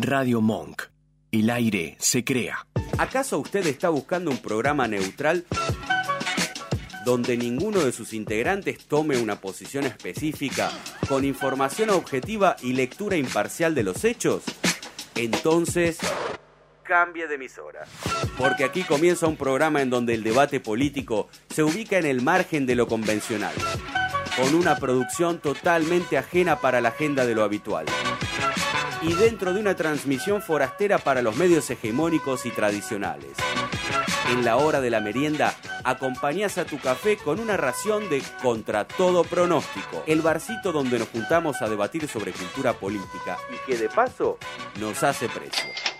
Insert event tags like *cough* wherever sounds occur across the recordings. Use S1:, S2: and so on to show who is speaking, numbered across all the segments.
S1: Radio Monk. El aire se crea.
S2: ¿Acaso usted está buscando un programa neutral donde ninguno de sus integrantes tome una posición específica con información objetiva y lectura imparcial de los hechos? Entonces, cambie de emisora. Porque aquí comienza un programa en donde el debate político se ubica en el margen de lo convencional, con una producción totalmente ajena para la agenda de lo habitual y dentro de una transmisión forastera para los medios hegemónicos y tradicionales. En la hora de la merienda, acompañás a tu café con una ración de Contra todo pronóstico, el barcito donde nos juntamos a debatir sobre cultura política y que de paso nos hace precio.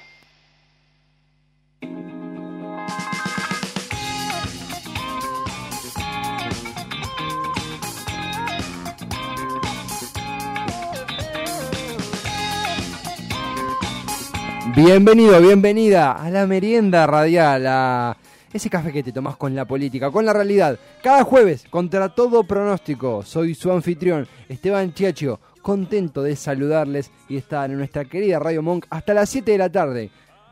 S3: Bienvenido, bienvenida a la merienda radial, a ese café que te tomás con la política, con la realidad. Cada jueves, contra todo pronóstico, soy su anfitrión, Esteban Chiacho, contento de saludarles y estar en nuestra querida Radio Monk hasta las 7 de la tarde.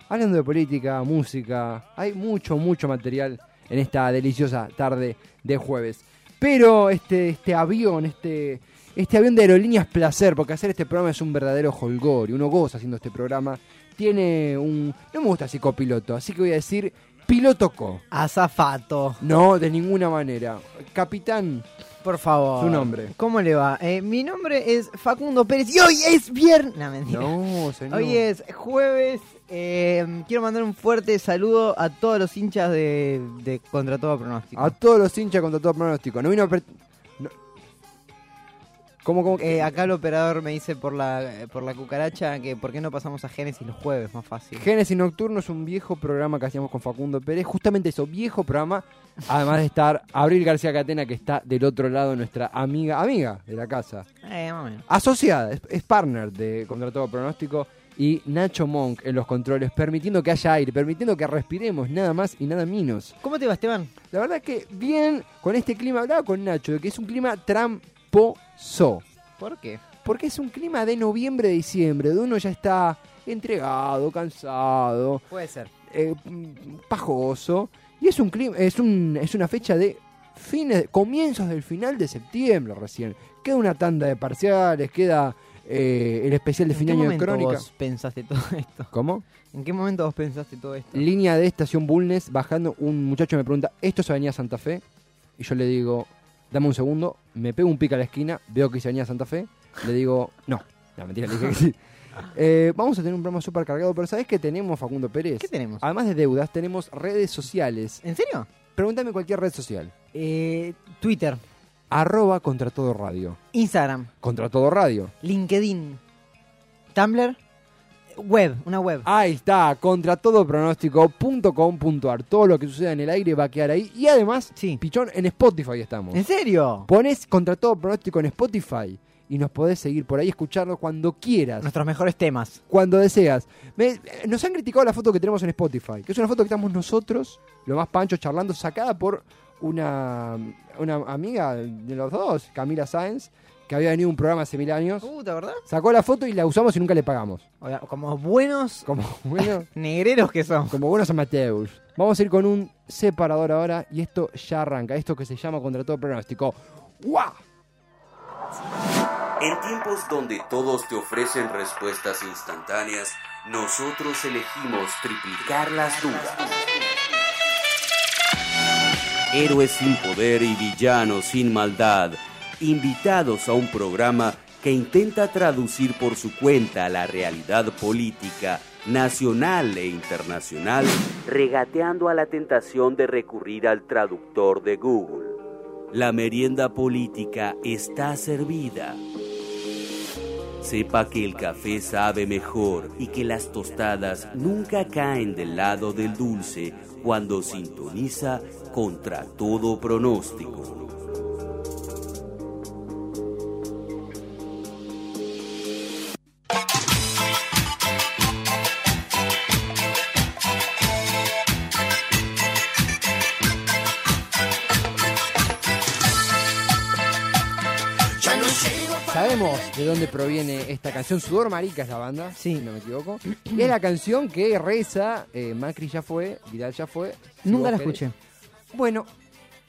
S3: Hablando de política, música, hay mucho, mucho material en esta deliciosa tarde de jueves. Pero este, este avión, este, este avión de aerolíneas placer, porque hacer este programa es un verdadero holgor y uno goza haciendo este programa tiene un. No me gusta así copiloto, así que voy a decir piloto co.
S4: Azafato.
S3: No, de ninguna manera. Capitán.
S4: Por favor.
S3: Su nombre.
S4: ¿Cómo le va? Eh, mi nombre es Facundo Pérez y hoy es viernes. No, mentira.
S3: No, señor.
S4: Hoy es jueves. eh, quiero mandar un fuerte saludo a todos los hinchas de, de Contra Todo Pronóstico.
S3: A todos los hinchas contra todo pronóstico. No vino a. ¿Cómo, cómo?
S4: Eh, acá el operador me dice por la, eh, por la cucaracha que por qué no pasamos a Génesis los jueves, más fácil.
S3: Génesis Nocturno es un viejo programa que hacíamos con Facundo Pérez. Justamente eso, viejo programa. Además de estar Abril García Catena, que está del otro lado, nuestra amiga, amiga de la casa.
S4: Eh, más o menos.
S3: asociada, es, es partner de Contra Todo Pronóstico y Nacho Monk en los controles, permitiendo que haya aire, permitiendo que respiremos, nada más y nada menos.
S4: ¿Cómo te va, Esteban?
S3: La verdad que bien con este clima, hablaba con Nacho de que es un clima tramposo,
S4: ¿Por qué?
S3: porque es un clima de noviembre-diciembre, de uno ya está entregado, cansado,
S4: Puede ser.
S3: eh, pajoso, y es un clima, es un, es una fecha de fines, comienzos del final de septiembre recién. Queda una tanda de parciales, queda eh, el especial de
S4: ¿En
S3: fin
S4: qué
S3: de año de
S4: momento
S3: crónica.
S4: vos pensaste todo *laughs* esto?
S3: ¿Cómo?
S4: ¿En qué momento vos pensaste todo esto?
S3: Línea de estación Bulnes, bajando, un muchacho me pregunta, ¿esto es Avenida Santa Fe? Y yo le digo, dame un segundo, me pego un pico a la esquina, veo que dice Avenida Santa Fe, le digo, no, no, mentira, le dije que sí. *laughs* Eh, vamos a tener un programa súper cargado, pero ¿sabés qué tenemos, Facundo Pérez?
S4: ¿Qué tenemos?
S3: Además de deudas, tenemos redes sociales.
S4: ¿En serio?
S3: Pregúntame cualquier red social.
S4: Eh, Twitter,
S3: Arroba contra todo radio.
S4: Instagram,
S3: Contra todo radio.
S4: LinkedIn, Tumblr, web, una web.
S3: Ahí está, contra todo pronóstico.com.ar. Todo lo que suceda en el aire va a quedar ahí. Y además,
S4: Sí.
S3: pichón, en Spotify estamos.
S4: ¿En serio?
S3: Pones contra todo pronóstico en Spotify y nos podés seguir por ahí, escucharlo cuando quieras,
S4: Nuestros mejores temas.
S3: cuando deseas. Me- nos han criticado la foto que tenemos en Spotify, que es una foto que estamos nosotros, lo más pancho, charlando, sacada por una, una amiga de los dos, Camila Sáenz, que había venido un programa hace mil años.
S4: Puta, ¿verdad?
S3: Sacó la foto y la usamos y nunca le pagamos.
S4: Oiga, como buenos
S3: Como *laughs* bueno, *laughs*
S4: negreros que son.
S3: como buenos amateurs. Vamos a ir con un separador ahora y esto ya arranca. Esto que se llama contra todo pronóstico. ¡Guau!
S2: En tiempos donde todos te ofrecen respuestas instantáneas, nosotros elegimos triplicar las dudas. Héroes sin poder y villanos sin maldad, invitados a un programa que intenta traducir por su cuenta la realidad política nacional e internacional, regateando a la tentación de recurrir al traductor de Google. La merienda política está servida. Sepa que el café sabe mejor y que las tostadas nunca caen del lado del dulce cuando sintoniza contra todo pronóstico.
S3: De dónde proviene esta canción. Sudor Marica es la banda,
S4: Sí.
S3: si no me equivoco. Y es la canción que reza eh, Macri ya fue, Vidal ya fue. si
S4: Nunca la escuché.
S3: Bueno,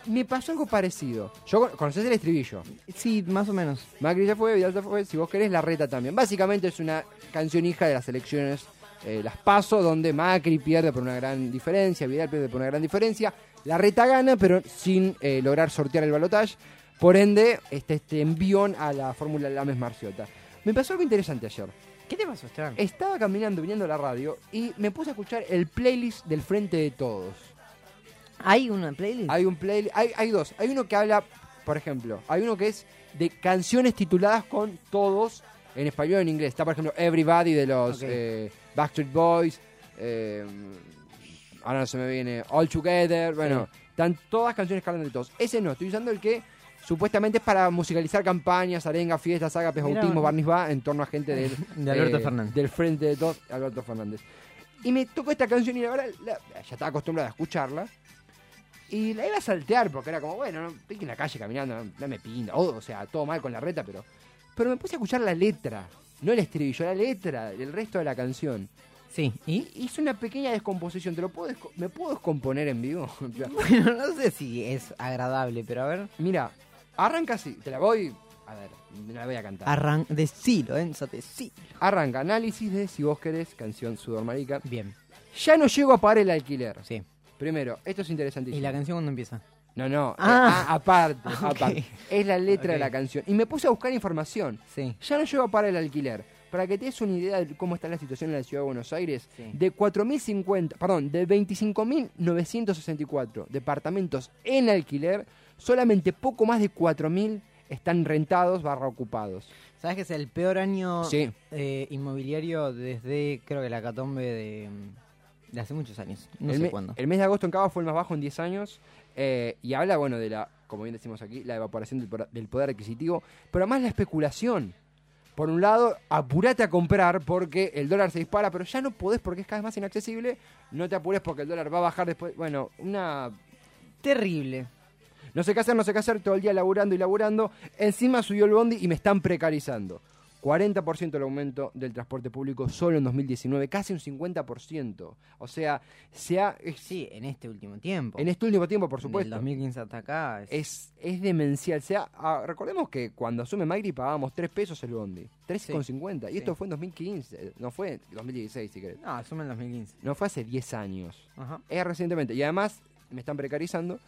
S3: me pasó algo parecido. Yo con- conocés el estribillo.
S4: Sí, más o menos.
S3: Macri ya fue, Vidal ya fue, si vos querés la reta también. Básicamente es una canción hija de las elecciones, eh, las paso, donde Macri pierde por una gran diferencia, Vidal pierde por una gran diferencia. La reta gana, pero sin eh, lograr sortear el balotaje. Por ende, este, este envión a la fórmula Lames Marciota. Me pasó algo interesante ayer.
S4: ¿Qué te pasó, Esteban?
S3: Estaba caminando, viniendo a la radio, y me puse a escuchar el playlist del Frente de Todos.
S4: ¿Hay una playlist?
S3: Hay un playlist, hay, hay dos. Hay uno que habla, por ejemplo, hay uno que es de canciones tituladas con todos en español y en inglés. Está, por ejemplo, Everybody de los eh, Backstreet Boys. eh, ahora no se me viene. All Together. Bueno, están todas canciones que hablan de todos. Ese no, estoy usando el que supuestamente es para musicalizar campañas, arengas, fiestas, ágapes, bautismos, barniz va en torno a gente del, *laughs*
S4: De Alberto
S3: eh,
S4: Fernández.
S3: del frente de todos, Alberto Fernández. Y me tocó esta canción y la verdad la- ya estaba acostumbrada a escucharla. Y la iba a saltear porque era como, bueno, no, estoy en la calle caminando, no, no me pinta. O, o sea, todo mal con la reta, pero. Pero me puse a escuchar la letra, no el estribillo, la letra, el resto de la canción.
S4: Sí. ¿Y?
S3: Y hice una pequeña descomposición. ¿Te lo puedo desco- ¿Me puedo descomponer en vivo? *laughs*
S4: Bueno, no sé si es agradable, pero a ver.
S3: Mira, arranca así, te la voy. A ver, me la voy a cantar.
S4: Arran decilo, Enzo, decilo.
S3: Arranca, análisis de si vos querés, canción Sudor Marica.
S4: Bien,
S3: Ya no llego a pagar el alquiler.
S4: sí.
S3: Primero, esto es interesantísimo.
S4: ¿Y la canción cuándo empieza?
S3: No, no, eh,
S4: Ah.
S3: ah, aparte, *laughs* aparte. Es la letra de la canción. Y me puse a buscar información.
S4: Sí.
S3: Ya no llego a pagar el alquiler. Para que te des una idea de cómo está la situación en la ciudad de Buenos Aires,
S4: Sí.
S3: de 4.050, perdón, de 25.964 departamentos en alquiler, solamente poco más de 4.000 están rentados barra ocupados.
S4: ¿Sabes que es el peor año
S3: Sí.
S4: eh, inmobiliario desde, creo que la catombe de, de hace muchos años? No
S3: el,
S4: sé cuándo.
S3: el mes de agosto en Cava fue el más bajo en 10 años eh, y habla, bueno, de la, como bien decimos aquí, la evaporación del, poder- del poder adquisitivo, pero además la especulación. Por un lado, apurate a comprar porque el dólar se dispara, pero ya no podés porque es cada vez más inaccesible. No te apures porque el dólar va a bajar después. Bueno, una
S4: Terrible.
S3: No sé qué hacer, no sé qué hacer, todo el día laburando y laburando. Encima subió el bondi y me están precarizando. 40% el aumento del transporte público solo en 2019, casi un 50%. O sea, se ha, es-
S4: Sí, en este último tiempo.
S3: en este último tiempo, por
S4: Del
S3: supuesto,
S4: 2015 hasta acá. Es,
S3: es, es demencial. O sea, ah, recordemos que cuando asume Magri pagábamos 3 pesos el bondi, 3,50. Y
S4: Sí.
S3: esto fue en 2015, no fue en 2016, si querés.
S4: No, asume el 2015.
S3: No fue hace 10 años.
S4: Ajá.
S3: Es recientemente. Y además me están precarizando.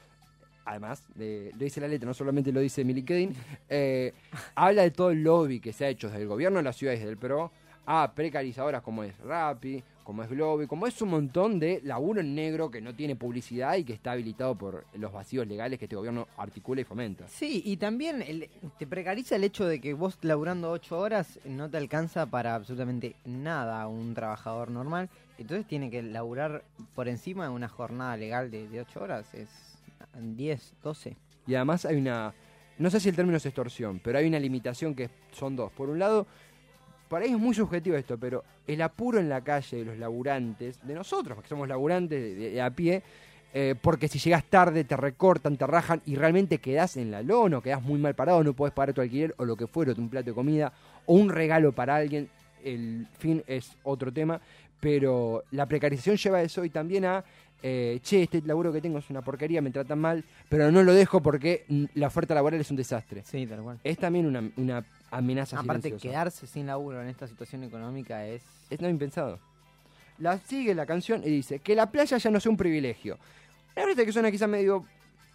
S3: Además, de- lo dice la letra, no solamente lo dice mi LinkedIn. eh, habla de todo el lobby que se ha hecho desde el gobierno de la ciudad y desde el PRO a precarizadoras como es Rappi, como es Globi, como es un montón de laburo en negro que no tiene publicidad y que está habilitado por los vacíos legales que este gobierno articula y fomenta.
S4: Sí, y también el- te precariza el hecho de que vos laburando 8 horas no te alcanza para absolutamente nada un trabajador normal. Entonces tiene que laburar por encima de una jornada legal de, de 8 horas. Es 10, 12.
S3: Y además hay una, no sé si el término es extorsión, pero hay una limitación que son dos. Por un lado, para ellos es muy subjetivo esto, pero el apuro en la calle de los laburantes, de nosotros, porque somos laburantes de, a pie, eh, porque si llegas tarde te recortan, te rajan y realmente quedás en la lona, o quedás muy mal parado, no puedes pagar tu alquiler o lo que fuera, un plato de comida o un regalo para alguien, el fin es otro tema, pero la precarización lleva a eso y también a, eh, che, este laburo que tengo es una porquería, me tratan mal, pero no lo dejo porque la oferta laboral es un desastre.
S4: Sí, tal cual.
S3: Es también una, una amenaza
S4: Aparte,
S3: silenciosa.
S4: quedarse sin laburo en esta situación económica es...
S3: Es no impensado. La sigue la canción y dice que la playa ya no sea un privilegio. Una frase que suena quizá medio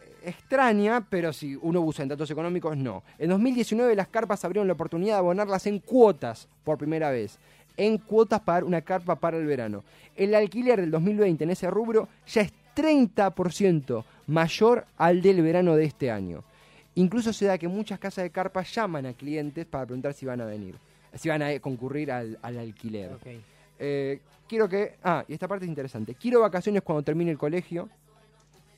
S3: eh, extraña, pero si uno usa en datos económicos, no. En 2019 las carpas abrieron la oportunidad de abonarlas en cuotas por primera vez. En cuotas para una carpa para el verano. El alquiler del 2020 en ese rubro ya es 30% mayor al del verano de este año. Incluso se da que muchas casas de carpas llaman a clientes para preguntar si van a venir, si van a eh, concurrir al, al alquiler. Eh, quiero que. Ah, y esta parte es interesante. Quiero vacaciones cuando termine el colegio.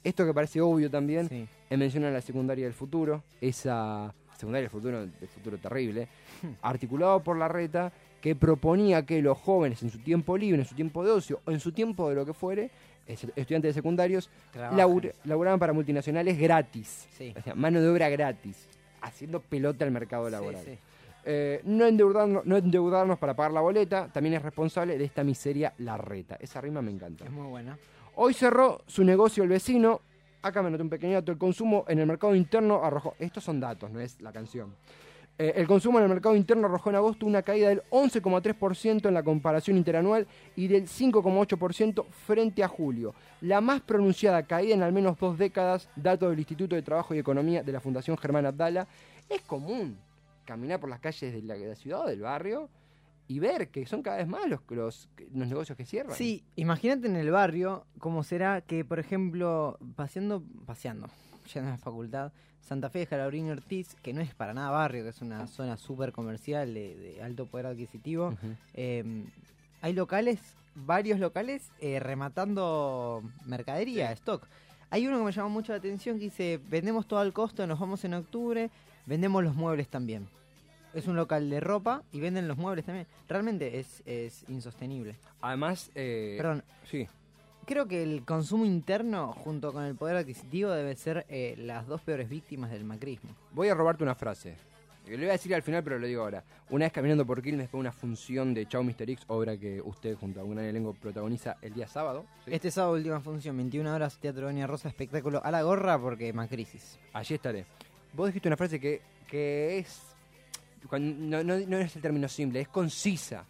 S3: Esto que parece obvio también.
S4: Sí.
S3: En mención a la secundaria del futuro. Esa secundaria del futuro, del futuro terrible. articulado por la reta. Que proponía que los jóvenes en su tiempo libre, en su tiempo de ocio o en su tiempo de lo que fuere, es- estudiantes de secundarios, labur- laburaban para multinacionales gratis.
S4: Sí.
S3: O sea, mano de obra gratis. Haciendo pelota al mercado laboral.
S4: Sí, sí.
S3: Eh, no, endeudarnos, no endeudarnos para pagar la boleta también es responsable de esta miseria larreta. Esa rima me encanta.
S4: Es muy buena.
S3: Hoy cerró su negocio el vecino. Acá me noté un pequeño dato. El consumo en el mercado interno arrojó. Estos son datos, no es la canción. Eh, el consumo en el mercado interno arrojó en agosto una caída del 11,3% en la comparación interanual y del 5,8% frente a julio. La más pronunciada caída en al menos dos décadas, dato del Instituto de Trabajo y Economía de la Fundación Germán Abdala. Es común caminar por las calles de la, de la ciudad o del barrio y ver que son cada vez más los, los, los negocios que cierran.
S4: Sí, imagínate en el barrio cómo será que, por ejemplo, paseando, paseando, yendo a la facultad, Santa Fe de Jalaurín y Ortiz, que no es para nada barrio, que es una zona súper comercial de, de alto poder adquisitivo, eh, hay locales, varios locales, eh, rematando mercadería, stock. Hay uno que me llamó mucho la atención que dice, vendemos todo al costo, nos vamos en octubre, vendemos los muebles también. Es un local de ropa y venden los muebles también. Realmente es, es insostenible.
S3: Además, eh,
S4: Perdón,
S3: sí,
S4: creo que el consumo interno junto con el poder adquisitivo debe ser eh, las dos peores víctimas del macrismo.
S3: voy a robarte una frase. Lo voy a decir al final, pero lo digo ahora. Una vez caminando por Quilmes fue una función de Chau Mr. X, obra que usted junto a un gran elenco protagoniza el día sábado. ¿sí?
S4: Este sábado última función, 21 horas, Teatro Doña Rosa, espectáculo a la gorra porque macrisis.
S3: Allí estaré. Vos dijiste una frase que, que es. no, no, no es el término simple, es concisa.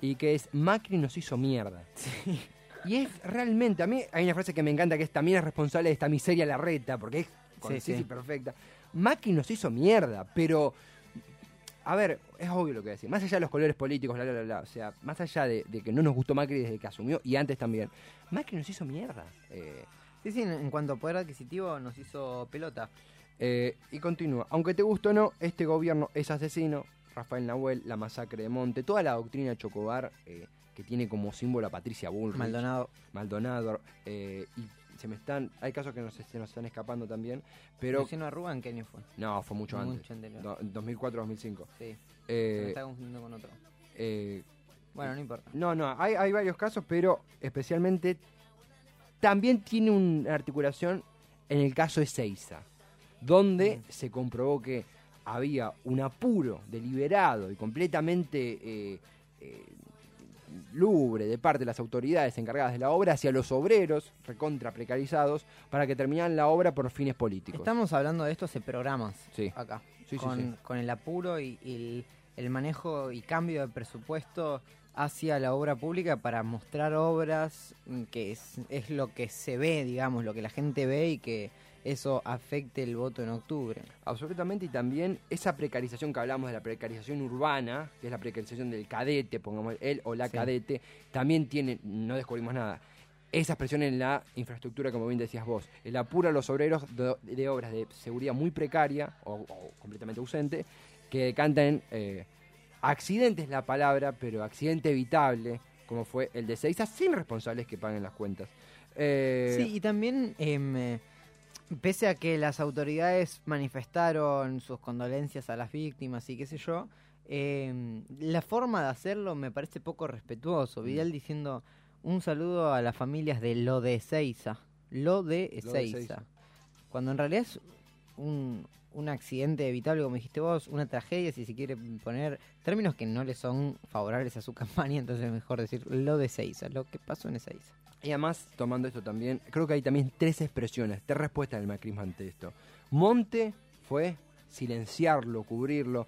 S3: Y que es: Macri nos hizo mierda. *laughs* Y es realmente. A mí hay una frase que me encanta que es: también es responsable de esta miseria la reta, porque es concisa
S4: sí.
S3: y perfecta. Macri nos hizo mierda, pero. A ver, es obvio lo que voy a decir. Más allá de los colores políticos, bla, bla, bla, bla, O sea, más allá de, de que no nos gustó Macri desde que asumió y antes también. Macri nos hizo mierda. Eh,
S4: Sí, sí, en, en cuanto a poder adquisitivo nos hizo pelota.
S3: Eh, y continúa. Aunque te guste o no, este gobierno es asesino. Rafael Nahuel, la masacre de Monte, toda la doctrina Chocobar eh, que tiene como símbolo a Patricia Bullrich,
S4: Maldonado.
S3: Maldonado, eh, y se me están, hay casos que nos, se nos están escapando también, pero
S4: Luciano Arruga, ¿en qué año fue?
S3: no, fue mucho antes,
S4: Mucho anterior.
S3: Do- 2004-2005.
S4: Sí, se me
S3: Eh,
S4: está confundiendo con otro.
S3: eh,
S4: Bueno, no importa.
S3: no, no, hay, hay varios casos, pero especialmente también tiene una articulación en el caso de Seiza, donde se comprobó que había un apuro deliberado y completamente eh, eh, lubre de parte de las autoridades encargadas de la obra hacia los obreros recontra precarizados para que terminaran la obra por fines políticos.
S4: Estamos hablando de esto hace programas
S3: Sí.
S4: acá.
S3: Sí,
S4: con,
S3: sí.
S4: con el apuro y, y el, el manejo y cambio de presupuesto hacia la obra pública para mostrar obras mm, que es, es lo que se ve, digamos, lo que la gente ve y que eso afecte el voto en octubre.
S3: Absolutamente, y también esa precarización que hablamos de la precarización urbana, que es la precarización del cadete, pongamos él o la
S4: Sí.
S3: cadete, también tiene, no descubrimos nada, esa presión en la infraestructura, como bien decías vos, el apuro a los obreros de, de obras de seguridad muy precaria o, o completamente ausente, que decantan eh, accidentes la palabra, pero accidente evitable, como fue el de Seiza, sin responsables que paguen las cuentas. Eh,
S4: Sí, y también, em, eh, pese a que las autoridades manifestaron sus condolencias a las víctimas y qué sé yo, em, la forma de hacerlo me parece poco respetuoso.
S3: Mm.
S4: Vidal diciendo un saludo a las familias de lo de Ezeiza. Lo de. Ezeiza. Cuando en realidad es un, un accidente evitable, como dijiste vos, una tragedia, si se quiere poner términos que no le son favorables a su *laughs* campaña, entonces es mejor decir lo de Ezeiza, lo que pasó en Ezeiza.
S3: Y además, tomando esto también, creo que hay también tres expresiones, tres respuestas del macrismo ante esto. Monte fue silenciarlo, cubrirlo.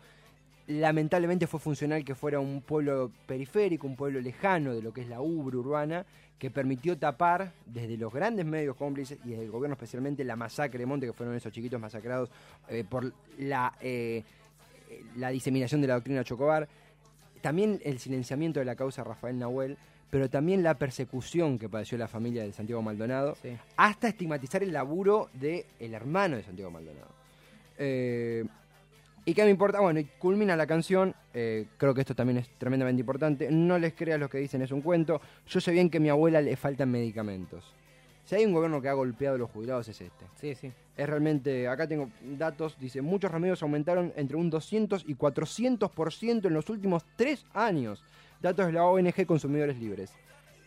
S3: Lamentablemente fue funcional que fuera un pueblo periférico, un pueblo lejano de lo que es la ubre urbana, que permitió tapar desde los grandes medios cómplices y desde el gobierno especialmente la masacre de Monte, que fueron esos chiquitos masacrados eh, por la, eh, la diseminación de la doctrina Chocobar. También el silenciamiento de la causa Rafael Nahuel, pero también la persecución que padeció la familia de Santiago Maldonado,
S4: Sí.
S3: hasta estigmatizar el laburo del el hermano de Santiago Maldonado. Eh, ¿Y qué me importa? Bueno, y culmina la canción, eh, creo que esto también es tremendamente importante, no les creas lo que dicen, es un cuento, yo sé bien que a mi abuela le faltan medicamentos. Si hay un gobierno que ha golpeado a los jubilados es este.
S4: Sí, sí.
S3: Es realmente, acá tengo datos, dice, muchos remedios aumentaron entre un 200 y 400% en los últimos tres años. Datos de la ONG Consumidores Libres.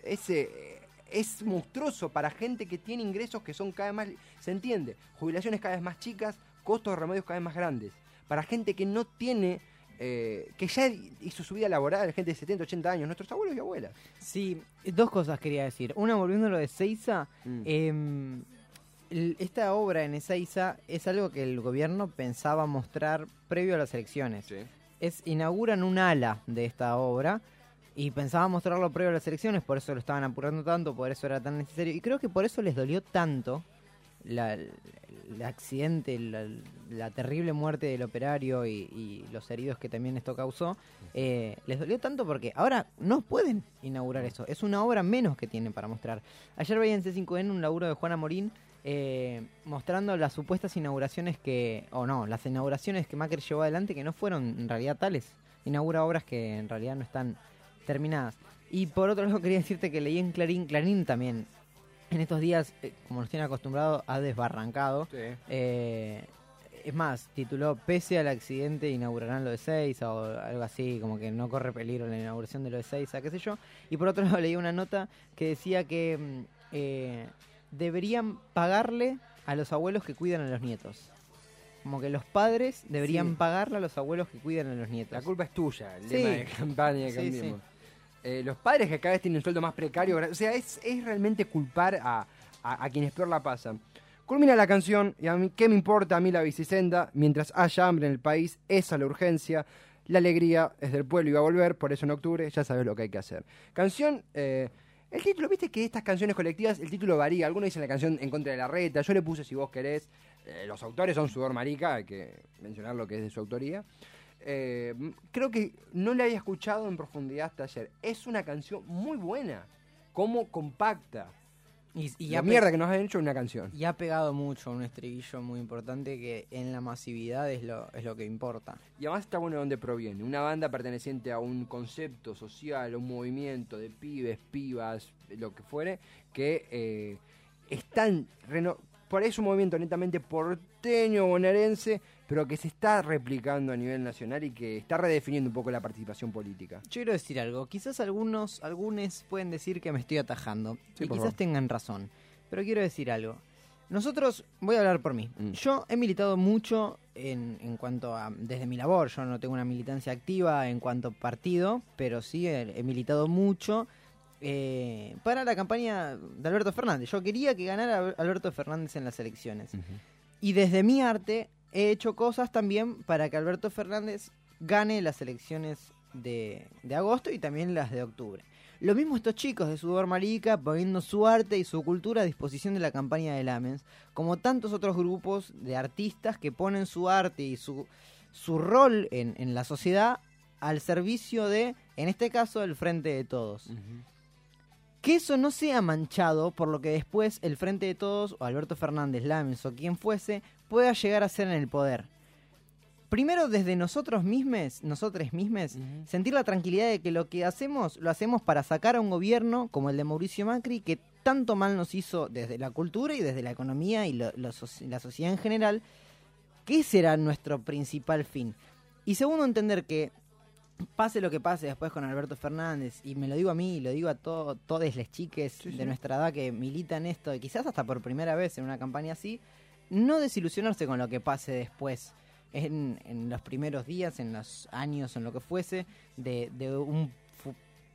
S3: Ese eh, es monstruoso para gente que tiene ingresos que son cada vez más, se entiende, jubilaciones cada vez más chicas, costos de remedios cada vez más grandes. Para gente que no tiene eh, que ya hizo su vida laboral, gente de 70, 80 años, nuestros abuelos y abuelas.
S4: Sí, dos cosas quería decir. Una, volviendo a lo de Seiza,
S3: Mm.
S4: em, esta obra en Ezeiza es algo que el gobierno pensaba mostrar previo a las elecciones. Es, inauguran un ala de esta obra y pensaban mostrarlo previo a las elecciones, por eso lo estaban apurando tanto, por eso era tan necesario. Y creo que por eso les dolió tanto el, accidente, la, terrible muerte del operario y, y los heridos que también esto causó. eh, les dolió tanto porque ahora no pueden inaugurar eso. Es una obra menos que tienen para mostrar. Ayer veía en C5N un laburo de Juana Morín eh, mostrando las supuestas inauguraciones que, o no, las inauguraciones que Macri llevó adelante que no fueron en realidad tales. Inaugura obras que en realidad no están terminadas. Y por otro lado *laughs* quería decirte que leí en Clarín, Clarín también, en estos días, eh, como nos tiene acostumbrado, ha desbarrancado. Eh, es más, tituló Pese al accidente inaugurarán lo de Seiza o algo así, como que no corre peligro la inauguración de lo de Seiza, qué sé yo. Y por otro *laughs* lado leí una nota que decía que mm, eh, deberían pagarle a los abuelos que cuidan a los nietos. Como que los padres deberían
S3: Sí.
S4: pagarle a los abuelos que cuidan a los nietos.
S3: La culpa es tuya, el
S4: Sí.
S3: lema de campaña de
S4: Sí.
S3: Eh, los padres que cada vez tienen un sueldo más precario, o sea, es, es realmente culpar a, a- a quienes peor la pasan. Culmina la canción, y a mí, ¿qué me importa a mí la bicicenda? Mientras haya hambre en el país, esa es la urgencia. La alegría es del pueblo y va a volver, por eso en octubre ya sabes lo que hay que hacer. Canción, eh, el título, viste que estas canciones colectivas, el título varía. Algunos dicen la canción en contra de la reta, yo le puse si vos querés. Eh, los autores son Sudor Marica, hay que mencionar lo que es de su autoría. Eh, creo que no la había escuchado en profundidad hasta ayer. Es una canción muy buena, como compacta.
S4: Y, y
S3: la mierda que nos han hecho una canción.
S4: y ha pegado mucho un estribillo muy importante que en la masividad es lo, es lo que importa.
S3: Y además está bueno de dónde proviene. Una banda perteneciente a un concepto social, a un movimiento de pibes, pibas, lo que fuere, que eh, están... por ahí es un movimiento netamente porteño, bonaerense, pero que se está replicando a nivel nacional y que está redefiniendo un poco la participación política.
S4: Yo quiero decir algo. Quizás algunos, algunos pueden decir que me estoy atajando.
S3: Sí,
S4: y quizás
S3: favor.
S4: tengan razón. Pero quiero decir algo. Nosotros, voy a hablar por mí.
S3: Mm.
S4: Yo he militado mucho en, en cuanto a, desde mi labor, yo no tengo una militancia activa en cuanto a partido, pero sí he, he militado mucho eh, para la campaña de Alberto Fernández. Yo quería que ganara Alberto Fernández en las elecciones. Y desde mi arte he hecho cosas también para que Alberto Fernández gane las elecciones de, de agosto y también las de octubre. Lo mismo estos chicos de Sudor Marica poniendo su arte y su cultura a disposición de la campaña de Lamens, como tantos otros grupos de artistas que ponen su arte y su, su rol en, en la sociedad al servicio de, en este caso, el Frente de Todos. Que eso no sea manchado por lo que después el Frente de Todos, o Alberto Fernández, Lamens o quien fuese, pueda llegar a ser en el poder. Primero, desde nosotros mismos, nosotros mismos, sentir la tranquilidad de que lo que hacemos, lo hacemos para sacar a un gobierno como el de Mauricio Macri, que tanto mal nos hizo desde la cultura y desde la economía y lo- lo soci- la sociedad en general, que ese era nuestro principal fin. Y segundo, entender que pase lo que pase después con Alberto Fernández, y me lo digo a mí, y lo digo a to- todas las chiques
S3: Sí,
S4: de nuestra edad que militan esto, y quizás hasta por primera vez en una campaña así, no desilusionarse con lo que pase después, en, en los primeros días, en los años, en lo que fuese, de, de un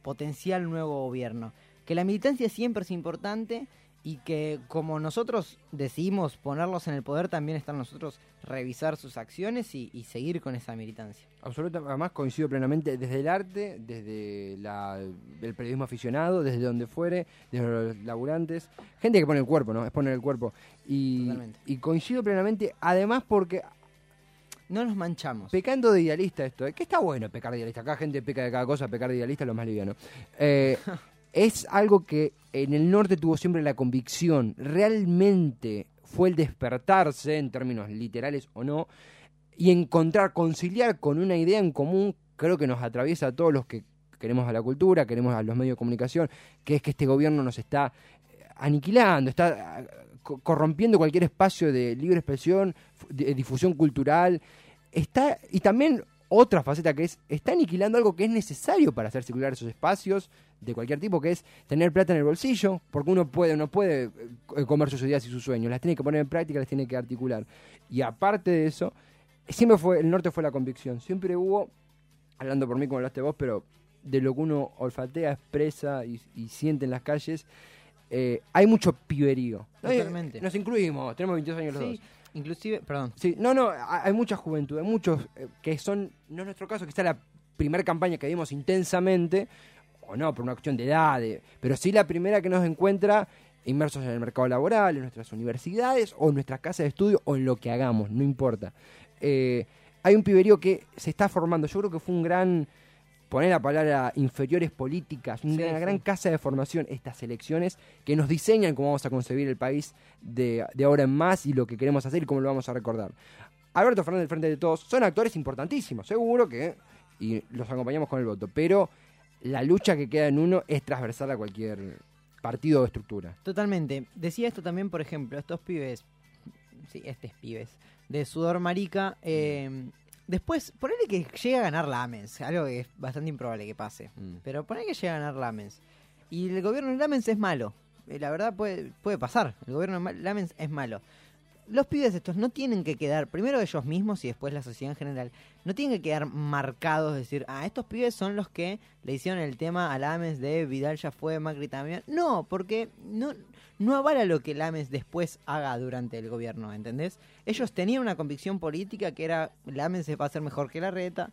S4: potencial nuevo gobierno. Que la militancia siempre es importante y que como nosotros decidimos ponerlos en el poder, también están nosotros revisar sus acciones y, y seguir con esa militancia.
S3: Absolutamente, además coincido plenamente desde el arte, desde la- el periodismo aficionado, desde donde fuere, desde los laburantes, gente que pone el cuerpo, ¿no? Es poner el cuerpo. Y,
S4: Totalmente.
S3: y coincido plenamente, además porque
S4: No nos manchamos.
S3: pecando de idealista esto, ¿eh? que está bueno pecar de idealista, acá gente peca de cada cosa, pecar de idealista es lo más liviano. Eh, *laughs* es algo que en el norte tuvo siempre la convicción, realmente fue el despertarse, en términos literales o no, y encontrar, conciliar con una idea en común, creo que nos atraviesa a todos los que queremos a la cultura, queremos a los medios de comunicación, que es que este gobierno nos está eh, aniquilando, está co- corrompiendo cualquier espacio de libre expresión, de difusión cultural, está y también otra faceta que es está aniquilando algo que es necesario para hacer circular esos espacios de cualquier tipo que es tener plata en el bolsillo porque uno puede no puede eh, comer sus ideas y sus sueños las tiene que poner en práctica las tiene que articular y aparte de eso siempre fue el norte fue la convicción siempre hubo hablando por mí como hablaste vos, pero de lo que uno olfatea, expresa y, y siente en las calles, eh, hay mucho piberío. Eh,
S4: Totalmente.
S3: Nos incluimos, tenemos 22 años los
S4: Sí,
S3: dos.
S4: Inclusive, perdón.
S3: Sí, no, no, ha- hay mucha juventud, hay muchos eh, que son, no es nuestro caso, que está la primera campaña que vimos intensamente, o no, por una cuestión de edad, de- pero sí la primera que nos encuentra inmersos en el mercado laboral, en nuestras universidades, o en nuestras casas de estudio, o en lo que hagamos, no importa. Eh, hay un piberío que se está formando, yo creo que fue un gran, poner la palabra inferiores políticas, una
S4: Sí,
S3: gran,
S4: sí.
S3: gran casa de formación, estas elecciones que nos diseñan cómo vamos a concebir el país de, de ahora en más y lo que queremos hacer y cómo lo vamos a recordar. Alberto Fernández del Frente de Todos son actores importantísimos, seguro que, y los acompañamos con el voto, pero la lucha que queda en uno es transversal a cualquier partido o estructura.
S4: Totalmente. Decía esto también, por ejemplo, estos pibes, sí, estos pibes, de sudor marica, eh, después, ponele que llegue a ganar Lamens, algo que es bastante improbable que pase,
S3: Mm.
S4: pero ponele que llegue a ganar Lamens, y el gobierno de Lamens es malo, Eh, la verdad puede, puede pasar, el gobierno de Lamens es malo. Los pibes estos no tienen que quedar, primero ellos mismos y después la sociedad en general, no tienen que quedar marcados, decir, ah, estos pibes son los que le hicieron el tema a Lames de Vidal ya fue, Macri también. No, porque no, no avala lo que Lames después haga durante el gobierno, ¿entendés? Ellos tenían una convicción política que era, Lames va a ser mejor que la reta.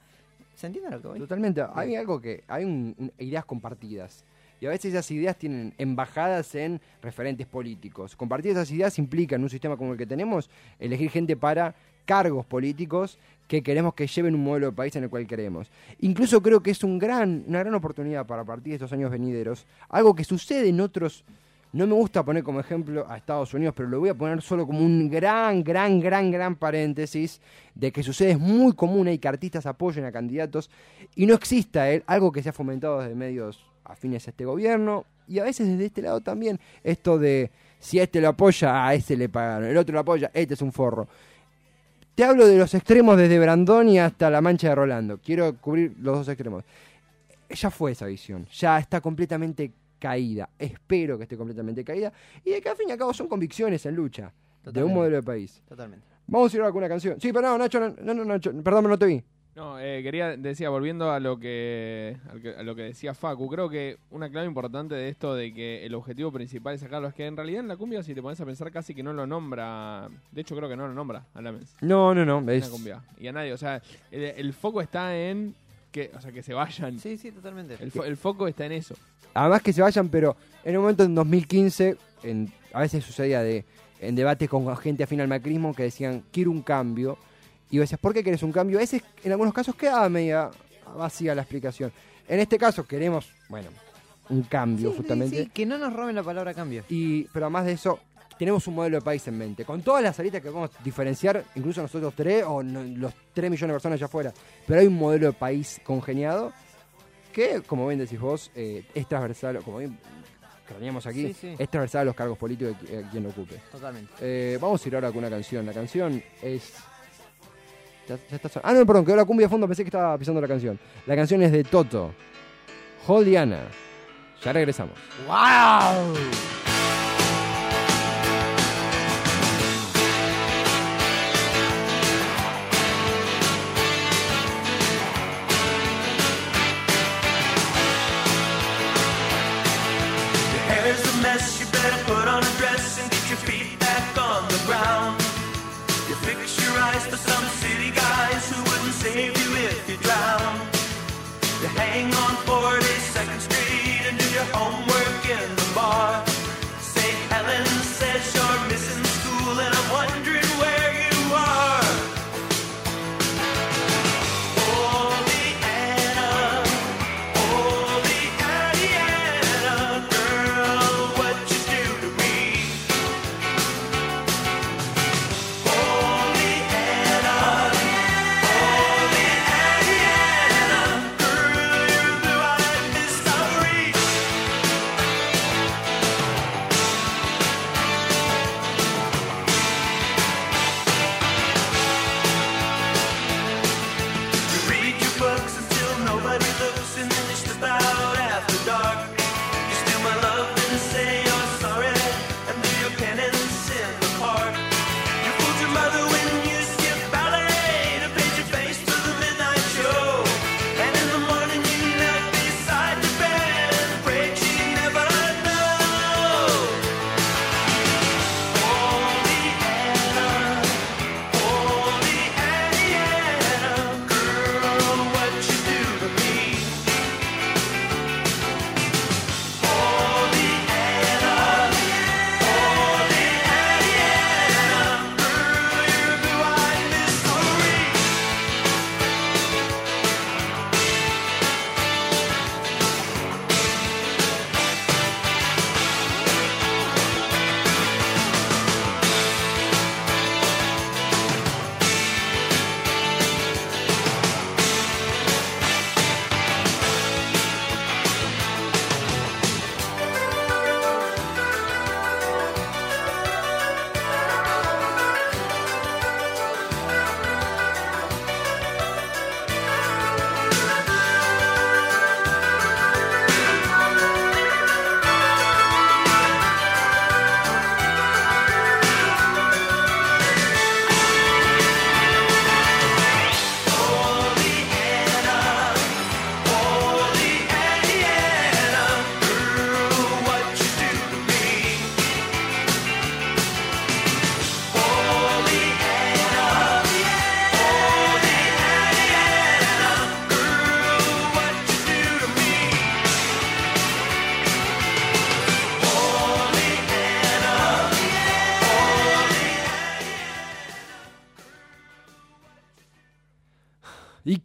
S4: ¿Se entiende lo que voy?
S3: Totalmente. Hay algo que. Hay un- un- ideas compartidas. Y a veces esas ideas tienen embajadas en referentes políticos. Compartir esas ideas implica, en un sistema como el que tenemos, elegir gente para cargos políticos que queremos que lleven un modelo de país en el cual queremos. Incluso creo que es un gran, una gran oportunidad para partir de estos años venideros. Algo que sucede en otros. No me gusta poner como ejemplo a Estados Unidos, pero lo voy a poner solo como un gran, gran, gran, gran paréntesis de que sucede es muy común y que artistas apoyen a candidatos y no exista eh, algo que se ha fomentado desde medios afines a este gobierno y a veces desde este lado también esto de si este lo apoya a este le pagaron, el otro lo apoya, este es un forro. Te hablo de los extremos desde Brandoni hasta la mancha de Rolando. Quiero cubrir los dos extremos. Ya fue esa visión, ya está completamente caída. Espero que esté completamente caída. Y de que al fin y al cabo son convicciones en lucha de un modelo de país.
S4: Totalmente.
S3: Vamos a ir ahora con una canción. Sí, pero no, Nacho, no, no, no, Nacho, perdón, no te vi.
S5: No, eh, quería, decía, volviendo a lo que, a lo que decía Facu, creo que una clave importante de esto de que el objetivo principal es sacarlo es que en realidad en la cumbia, si te pones a pensar, casi que no lo nombra, de hecho creo que no lo nombra a Lamens,
S3: No, no, no.
S5: en
S3: Es,
S5: la cumbia, y a nadie, o sea, el, el foco está en que, o sea, que se vayan,
S4: Sí, sí, totalmente.
S5: el, fo- el foco está en eso.
S3: además que se vayan, pero en un momento en 2015, en, a veces sucedía de, en debates con gente afín al macrismo que decían, quiero un cambio. Y vos decías, ¿por qué querés un cambio? A veces, en algunos casos, quedaba media vacía la explicación. En este caso, queremos, bueno, un cambio,
S4: Sí,
S3: justamente.
S4: sí, que no nos roben la palabra cambio.
S3: Y, pero además de eso, tenemos un modelo de país en mente. Con todas las salidas que podemos diferenciar, incluso nosotros tres o no- los 3 millones de personas allá afuera. Pero hay un modelo de país congeniado que, como bien decís vos, eh, es transversal, como bien craneamos aquí,
S4: Sí, sí.
S3: es transversal a los cargos políticos de a quien lo ocupe.
S4: Totalmente.
S3: Eh, vamos a ir ahora con una canción. La canción es. Ah, no, perdón, quedó la cumbia de fondo, pensé que estaba pisando la canción. La canción es de Toto, Jodiana. Ya regresamos.
S4: ¡Wow!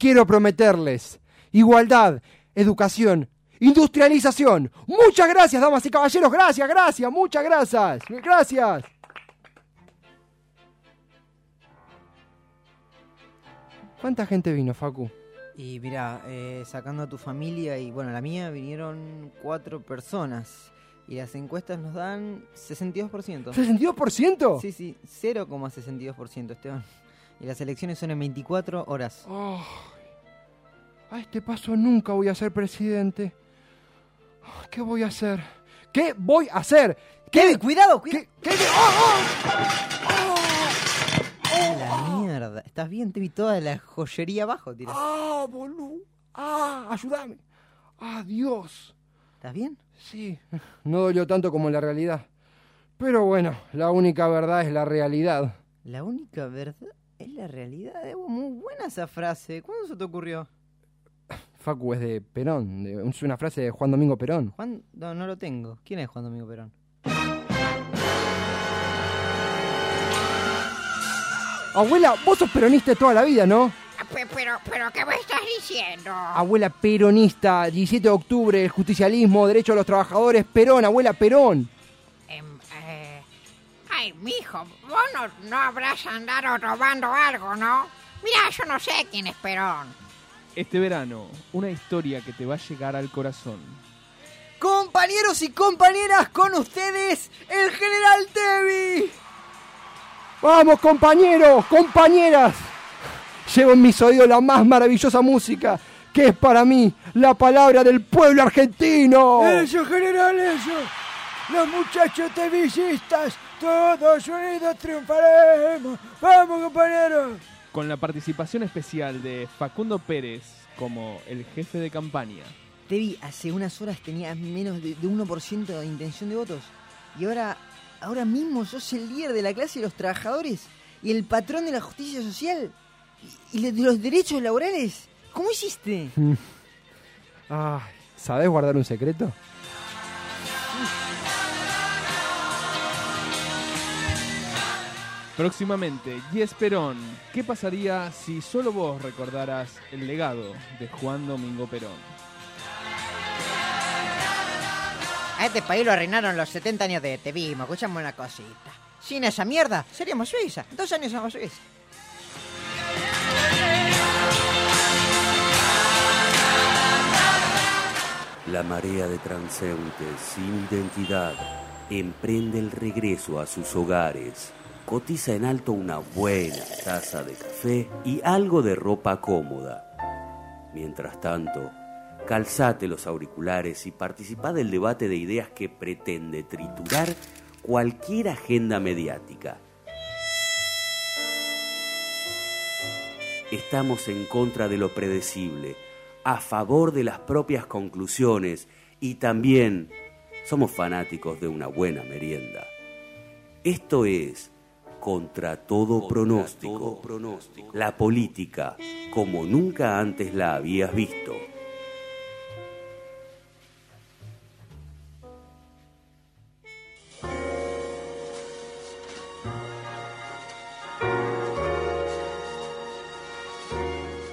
S3: Quiero prometerles igualdad, educación, industrialización. Muchas gracias, damas y caballeros. Gracias, gracias, muchas gracias. Gracias. ¿Cuánta gente vino, Facu?
S4: Y mira, eh, sacando a tu familia y bueno, la mía vinieron cuatro personas. Y las encuestas nos dan 62%.
S3: ¿62%?
S4: Sí, sí, 0,62% Esteban. Y las elecciones son en 24 horas.
S3: Ay, a este paso nunca voy a ser presidente. ¿Qué voy a hacer? ¿Qué voy a hacer?
S4: ¿Qué? Cuidado, cuidado.
S3: ¿Qué? ¿Qué? ¡Oh, oh!
S4: La mierda. ¿Estás bien? Te vi toda la joyería abajo, tira.
S3: ¡Ah, boludo! ¡Ah, ayúdame! ¡Ah, Dios!
S4: ¿Estás bien?
S3: Sí, *laughs* no dolió tanto como la realidad. Pero bueno, la única verdad es la realidad.
S4: La única verdad es la realidad. Es muy buena esa frase. ¿Cuándo se te ocurrió?
S3: Facu es de Perón, de- es una frase de Juan Domingo Perón.
S4: Juan, no, no lo tengo. ¿Quién es Juan Domingo Perón?
S3: Abuela, vos sos peronista toda la vida, ¿no?
S6: Pe- Pero, pero, ¿qué me estás diciendo?
S3: Abuela peronista, 17 de octubre, el justicialismo, derecho a los trabajadores, Perón, abuela Perón.
S6: Em, eh, Ay, mijo, vos no, no habrás andado robando algo, ¿no? Mira, yo no sé quién es Perón.
S5: Este verano, una historia que te va a llegar al corazón.
S4: Compañeros y compañeras, con ustedes, el General Tevi.
S3: Vamos, compañeros, compañeras. Llevo en mis oídos la más maravillosa música, que es para mí la palabra del pueblo argentino.
S7: Eso, general, eso. Los muchachos tevillistas, todos unidos triunfaremos. Vamos, compañeros.
S5: Con la participación especial de Facundo Pérez como el jefe de campaña.
S4: Tevi hace unas horas tenía menos de, de 1% de intención de votos. Y ahora, ahora mismo sos el líder de la clase de los trabajadores y el patrón de la justicia social y, y de los derechos laborales. ¿Cómo hiciste? *laughs*
S3: Ay, ¿sabés guardar un secreto?
S5: Próximamente, Yes Perón. ¿Qué pasaría si solo vos recordaras el legado de Juan Domingo Perón?
S6: A este país lo arruinaron los 70 años de Tevismo. Escuchame una cosita. Sin esa mierda, seríamos Suiza. Dos años somos Suiza.
S2: La marea de transeúntes sin identidad emprende el regreso a sus hogares. Cotiza en alto una buena taza de café y algo de ropa cómoda. Mientras tanto, calzate los auriculares y participa del debate de ideas que pretende triturar cualquier agenda mediática. Estamos en contra de lo predecible, a favor de las propias conclusiones y también somos fanáticos de una buena merienda. Esto es contra todo pronóstico, la política como nunca antes la habías visto.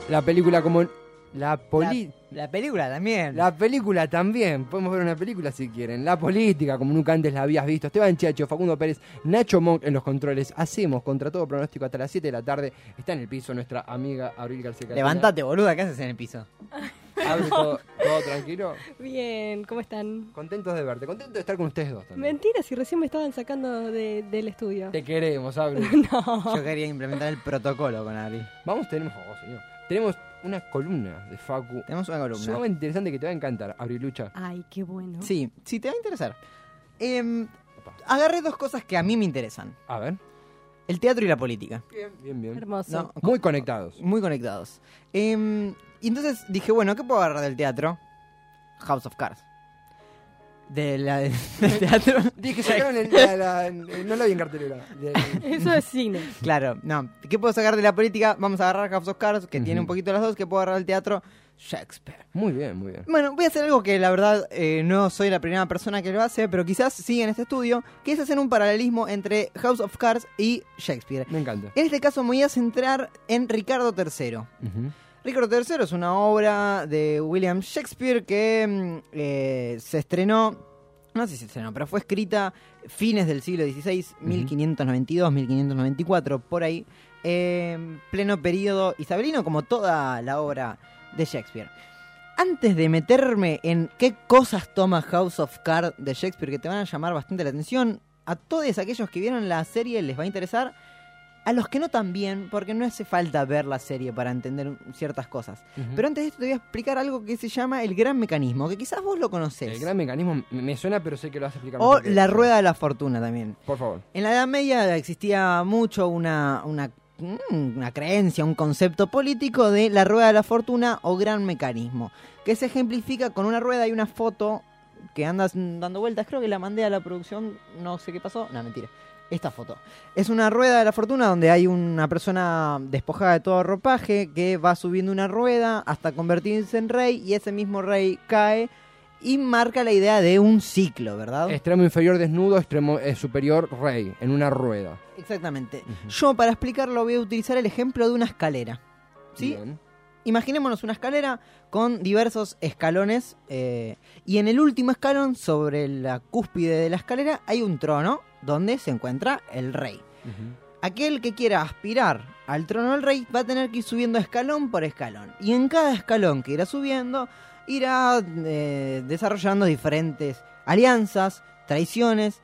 S3: La película como... La poli...
S4: La, la película también.
S3: La película también, podemos ver una película si quieren. La política, como nunca antes la habías visto. Esteban Chacho, Facundo Pérez, Nacho Monk en los controles. Hacemos contra todo pronóstico hasta las 7 de la tarde. Está en el piso nuestra amiga Abril García.
S4: Levántate, boluda, ¿qué haces en el piso? *laughs*
S3: Abre todo, todo tranquilo.
S8: Bien, ¿cómo están?
S3: Contentos de verte, contentos de estar con ustedes dos también.
S8: Mentira, si recién me estaban sacando de- del estudio.
S3: Te queremos, Abril. *laughs*
S8: No.
S4: Yo quería implementar el protocolo con Ari.
S3: Vamos, tenemos, oh, señor. Tenemos una columna de Facu.
S4: Tenemos una columna.
S3: Sumamente interesante que te va a encantar, Abrilucha.
S8: Ay, qué bueno.
S4: Sí, sí, te va a interesar. Em, agarré dos cosas que a mí me interesan.
S3: A ver.
S4: El teatro y la política.
S3: Bien, bien, bien.
S8: Hermoso.
S4: No,
S3: Muy conectados.
S4: muy conectados. Em, y entonces dije, bueno, ¿qué puedo agarrar del teatro? House of Cards. De la, del *laughs* teatro.
S3: Dije, sacaron el, la, la- no lo vi en cartelera. De-
S8: Eso es cine.
S4: Claro, no. ¿Qué puedo sacar de la política? Vamos a agarrar House of Cards, que tiene un poquito las dos. ¿Qué puedo agarrar del teatro? Shakespeare.
S3: Muy bien, muy bien.
S4: Bueno, voy a hacer algo que la verdad eh, no soy la primera persona que lo hace, pero quizás sí en este estudio, que es hacer un paralelismo entre House of Cards y Shakespeare.
S3: Me encanta.
S4: En este caso me voy a centrar en Ricardo III.
S3: Ujú.
S4: Ricardo III es una obra de William Shakespeare que mm, eh, se estrenó, no sé si se estrenó, pero fue escrita fines del siglo XVI, 1592, 1594, por ahí, en pleno periodo isabelino, como toda la obra de Shakespeare. Antes de meterme en qué cosas toma House of Cards de Shakespeare que te van a llamar bastante la atención, a todos aquellos que vieron la serie les va a interesar, a los que no también, porque no hace falta ver la serie para entender ciertas cosas. Pero antes de esto te voy a explicar algo que se llama el gran mecanismo, que quizás vos lo conocés.
S3: El gran mecanismo me- suena, pero sé que lo vas a explicar
S4: o la rueda de la fortuna también.
S3: Por favor.
S4: En la Edad Media existía mucho una, una, mm, una creencia, un concepto político de la rueda de la fortuna o gran mecanismo, que se ejemplifica con una rueda y una foto que andas dando vueltas. Creo que la mandé a la producción, no sé qué pasó. No, mentira. Esta foto. Es una rueda de la fortuna donde hay una persona despojada de todo ropaje que va subiendo una rueda hasta convertirse en rey y ese mismo rey cae y marca la idea de un ciclo, ¿verdad?
S3: Extremo inferior desnudo, extremo eh, superior rey, en una rueda.
S4: Exactamente. Yo para explicarlo voy a utilizar el ejemplo de una escalera. ¿Sí?
S3: Bien.
S4: Imaginémonos una escalera con diversos escalones eh, y en el último escalón, sobre la cúspide de la escalera, hay un trono donde se encuentra el rey. Aquel que quiera aspirar al trono del rey va a tener que ir subiendo escalón por escalón. Y en cada escalón que irá subiendo, irá eh, desarrollando diferentes alianzas, traiciones,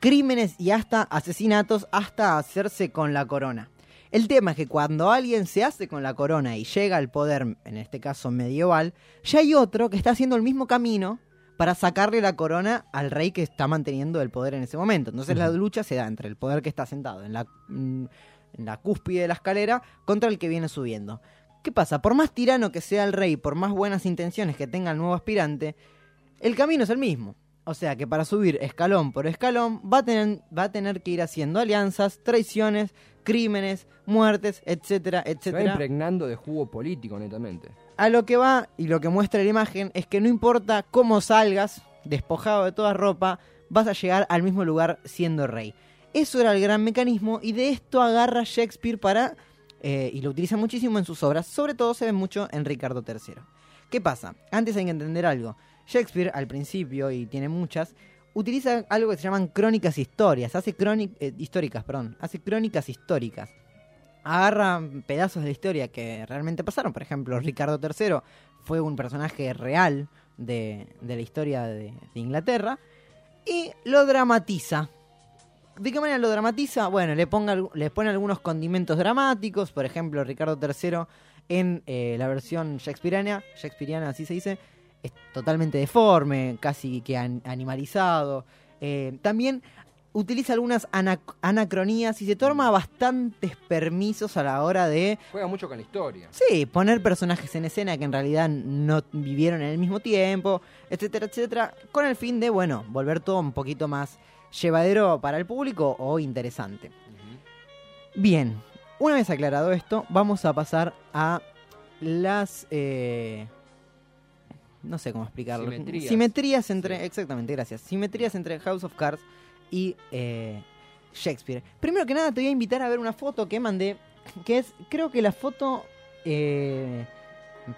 S4: crímenes y hasta asesinatos hasta hacerse con la corona. El tema es que cuando alguien se hace con la corona y llega al poder, en este caso medieval, ya hay otro que está haciendo el mismo camino para sacarle la corona al rey que está manteniendo el poder en ese momento. Entonces la lucha se da entre el poder que está sentado en la, mm, en la cúspide de la escalera contra el que viene subiendo. ¿Qué pasa? Por más tirano que sea el rey, por más buenas intenciones que tenga el nuevo aspirante, el camino es el mismo. O sea que para subir escalón por escalón va a tener, va a tener que ir haciendo alianzas, traiciones, crímenes, muertes, etcétera,
S3: Se va
S4: etcétera.
S3: impregnando de jugo político, netamente.
S4: A lo que va y lo que muestra la imagen es que no importa cómo salgas, despojado de toda ropa, vas a llegar al mismo lugar siendo rey. Eso era el gran mecanismo y de esto agarra Shakespeare para, eh, y lo utiliza muchísimo en sus obras, sobre todo se ve mucho en Ricardo III. ¿Qué pasa? Antes hay que entender algo. Shakespeare al principio, y tiene muchas, utiliza algo que se llaman crónicas historias, hace cróni- eh, históricas, perdón, hace crónicas históricas agarra pedazos de la historia que realmente pasaron. Por ejemplo, Ricardo III fue un personaje real de, de la historia de, de Inglaterra y lo dramatiza. ¿De qué manera lo dramatiza? Bueno, le, ponga, le pone algunos condimentos dramáticos. Por ejemplo, Ricardo III en eh, la versión shakespeariana, shakespeariana así se dice, es totalmente deforme, casi que an- animalizado. Eh, también utiliza algunas anac- anacronías y se toma bastantes permisos a la hora de,
S3: Juega mucho con la historia.
S4: sí, poner personajes en escena que en realidad no vivieron en el mismo tiempo, etcétera, etcétera, con el fin de, bueno, volver todo un poquito más llevadero para el público o interesante. Bien, una vez aclarado esto, vamos a pasar a las... eh, no sé cómo explicarlo.
S3: Simetrías.
S4: Simetrías entre... Exactamente, gracias. Simetrías entre House of Cards y eh, Shakespeare. Primero que nada te voy a invitar a ver una foto que mandé, que es creo que la foto eh,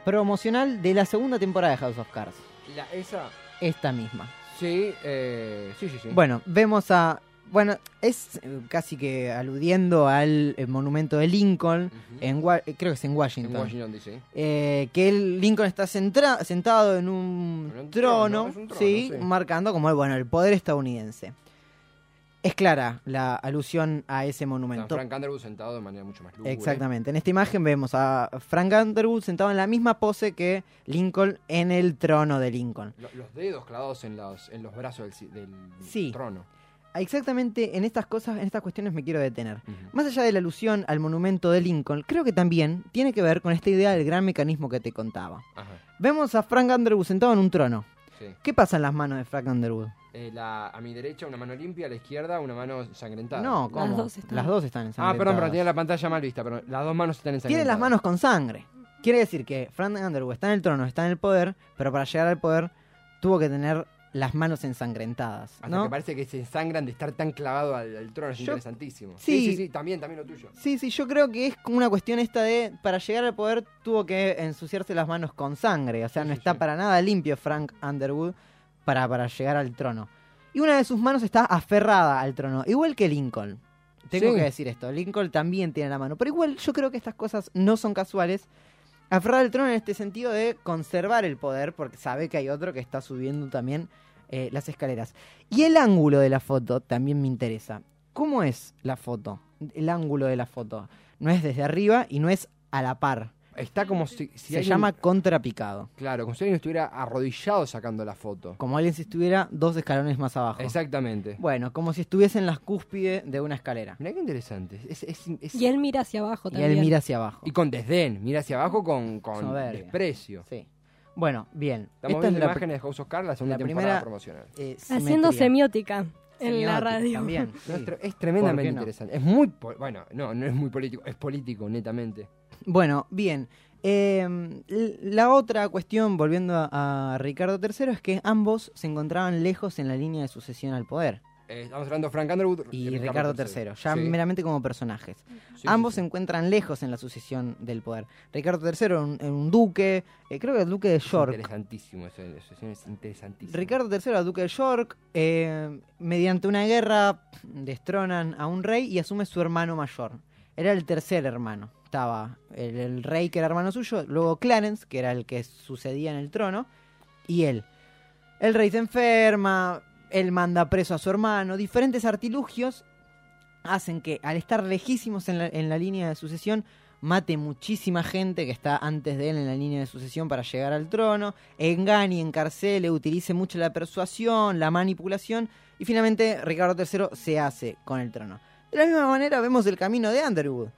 S4: promocional de la segunda temporada de House of Cards.
S3: La, esa,
S4: Esta misma.
S3: sí, eh, sí, sí, sí.
S4: Bueno, vemos a... Bueno, es eh, casi que aludiendo al monumento de Lincoln, en Wa- creo que es en
S3: en
S4: Washington.
S3: Washington DC.
S4: Eh, que el Lincoln está sentado en trono,
S3: es un trono,
S4: sí,
S3: sí.
S4: marcando como el, bueno, el poder estadounidense. Es clara la alusión a ese monumento.
S3: Frank Underwood sentado de manera mucho más lúgubre.
S4: Exactamente. En esta imagen vemos a Frank Underwood sentado en la misma pose que Lincoln en el trono de Lincoln.
S3: Lo- Los dedos clavados en los, en los brazos del, del
S4: Sí.
S3: trono.
S4: Exactamente en estas cosas, en estas cuestiones me quiero detener. Más allá de la alusión al monumento de Lincoln, creo que también tiene que ver con esta idea del gran mecanismo que te contaba.
S3: Ajá,
S4: Vemos a Frank Underwood sentado en un trono.
S3: sí.
S4: ¿Qué pasa en las manos de Frank Underwood?
S3: Eh, la- a mi derecha una mano limpia, a la izquierda una mano ensangrentada.
S4: No, ¿cómo?
S8: Las dos están.
S4: Las dos están
S3: Ah,
S4: ensangrentadas.
S3: perdón, pero tiene la pantalla mal vista, pero las dos manos están ensangrentadas.
S4: Tiene las manos con sangre. Quiere decir que Frank Underwood está en el trono, está en el poder, pero para llegar al poder tuvo que tener las manos ensangrentadas,
S3: Hasta
S4: ¿no?
S3: que parece que se sangran de estar tan clavado al, al trono, es
S4: Yo-
S3: interesantísimo.
S4: Sí.
S3: sí, sí, también, también lo tuyo.
S4: Sí, sí, yo creo que es como una cuestión esta de, para llegar al poder tuvo que ensuciarse las manos con sangre, o sea,
S3: Sí,
S4: no
S3: sí,
S4: está
S3: sí.
S4: para nada limpio Frank Underwood para, para llegar al trono. Y una de sus manos está aferrada al trono, igual que Lincoln. Tengo
S3: Sí.
S4: que decir esto, Lincoln también tiene la mano, pero igual yo creo que estas cosas no son casuales. Aferrada al trono en este sentido de conservar el poder, porque sabe que hay otro que está subiendo también eh, las escaleras. Y el ángulo de la foto también me interesa. ¿Cómo es la foto? El ángulo de la foto. No es desde arriba y no es a la par.
S3: Está como si, si
S4: Se
S3: alguien-
S4: llama contrapicado.
S3: Claro, como si alguien estuviera arrodillado sacando la foto.
S4: Como alguien si estuviera dos escalones más abajo.
S3: Exactamente.
S4: Bueno, como si estuviese en las cúspides de una escalera.
S3: Mirá qué interesante. Es- es- es-
S8: Y él mira hacia abajo
S4: Y
S8: también.
S4: él mira hacia abajo.
S3: Y con desdén, mira hacia abajo con, con
S4: Soberbia.
S3: desprecio.
S4: Sí. Bueno, bien.
S3: Estamos
S4: Esta es
S3: viendo
S4: la,
S3: imágenes de House of Cards, la segunda
S4: la
S3: temporada
S4: primera-
S3: promocional.
S4: eh,
S8: Haciendo semiótica en la radio.
S4: También.
S3: Es,
S4: sí.
S3: es tremendamente interesante. Es muy. Bueno, no, no es muy político, es político, netamente.
S4: Bueno, bien. Eh, l- la otra cuestión, volviendo a, a Ricardo III, es que ambos se encontraban lejos en la línea de sucesión al poder.
S3: Eh, estamos hablando de Frank Underwood
S4: Y Ricardo III, ya
S3: Sí.
S4: meramente como personajes.
S3: Sí,
S4: ambos
S3: sí,
S4: se encuentran lejos en la sucesión del poder. Ricardo III era un, duque, eh, creo que el duque de
S3: Es
S4: York.
S3: Interesantísimo, eso, eso es interesantísimo.
S4: Ricardo III era duque de York, eh, mediante una guerra destronan a un rey y asume su hermano mayor. Era el tercer hermano. Estaba el, rey que era hermano suyo, luego Clarence, que era el que sucedía en el trono, y él. El rey se enferma, él manda preso a su hermano, diferentes artilugios hacen que al estar lejísimos en la, en la línea de sucesión, mate muchísima gente que está antes de él en la línea de sucesión para llegar al trono, engañe, encarcele, utilice mucho la persuasión, la manipulación, y finalmente Ricardo III se hace con el trono. De la misma manera vemos el camino de Underwood.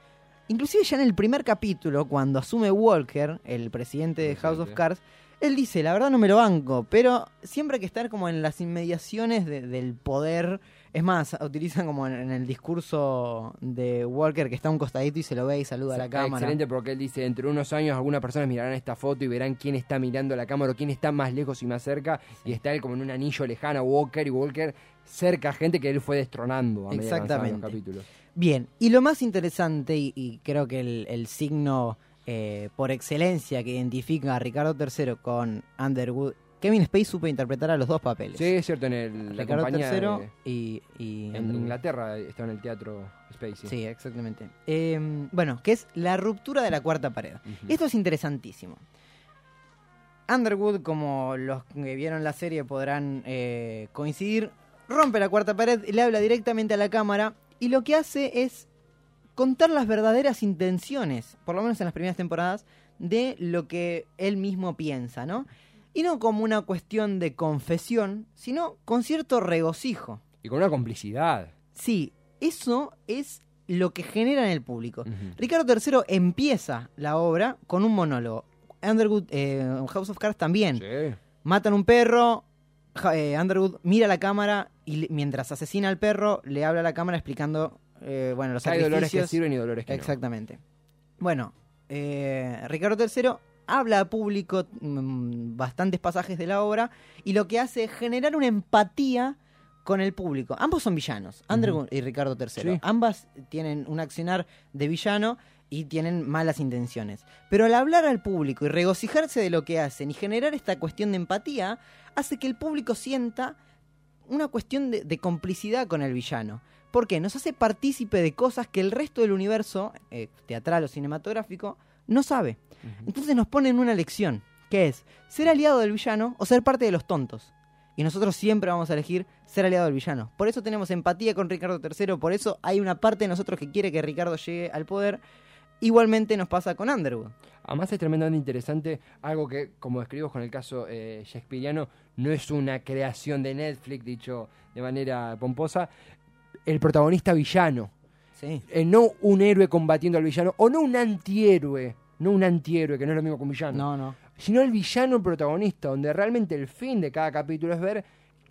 S4: Inclusive ya en el primer capítulo, cuando asume Walker, el presidente de House of. Cards, él dice, la verdad no me lo banco, pero siempre hay que estar como en las inmediaciones de- del poder. Es más, utilizan como en, en el discurso de Walker que está a un costadito y se lo ve y saluda a la
S3: Está
S4: cámara.
S3: Excelente porque él dice, entre unos años algunas personas mirarán esta foto y verán quién está mirando la cámara o quién está más lejos y más cerca. Y está él como en un anillo lejano, Walker y Walker cerca gente que él fue destronando a los
S4: Exactamente.
S3: capítulos.
S4: Bien, y lo más interesante, y, y creo que el, el signo eh, por excelencia que identifica a Ricardo III con Underwood, Kevin Spacey supo interpretar a los dos papeles.
S3: Sí, es cierto, en el, la
S4: Ricardo
S3: compañía
S4: III
S3: de-
S4: y, y
S3: en. Inglaterra estaba en el teatro Spacey.
S4: Sí, exactamente. Eh, bueno, que es la ruptura de la cuarta pared. Esto es interesantísimo. Underwood, como los que vieron la serie podrán eh, coincidir, rompe la cuarta pared, le habla directamente a la cámara y lo que hace es contar las verdaderas intenciones, por lo menos en las primeras temporadas, de lo que él mismo piensa, ¿no? Y no como una cuestión de confesión, sino con cierto regocijo.
S3: Y con una complicidad.
S4: Sí, eso es lo que genera en el público. Ricardo III empieza la obra con un monólogo. Underwood, eh, House of Cards también.
S3: Sí.
S4: Matan un perro, eh, Underwood mira a la cámara y mientras asesina al perro le habla a la cámara explicando eh, bueno, los
S3: Hay dolores que sirven y dolores que no.
S4: Exactamente. Bueno, Ricardo III habla a público mm, bastantes pasajes de la obra y lo que hace es generar una empatía con el público. Ambos son villanos, Underwood y Ricardo III.
S3: Sí.
S4: Ambas tienen un accionar de villano y tienen malas intenciones. Pero al hablar al público y regocijarse de lo que hacen y generar esta cuestión de empatía, hace que el público sienta una cuestión de, de complicidad con el villano. ¿Por qué? Nos hace partícipe de cosas que el resto del universo, eh, teatral o cinematográfico, no sabe. Entonces nos ponen una lección, que es ser aliado del villano o ser parte de los tontos. Y nosotros siempre vamos a elegir ser aliado del villano. Por eso tenemos empatía con Ricardo III, por eso hay una parte de nosotros que quiere que Ricardo llegue al poder. Igualmente nos pasa con Underwood.
S3: Además es tremendamente interesante algo que, como describimos con el caso eh, shakespeariano, no es una creación de Netflix, dicho de manera pomposa, el protagonista villano.
S4: Sí.
S3: Eh, no un héroe combatiendo al villano, o no un antihéroe, no un antihéroe, que no es lo mismo que un villano,
S4: No, no.
S3: sino el villano protagonista, donde realmente el fin de cada capítulo es ver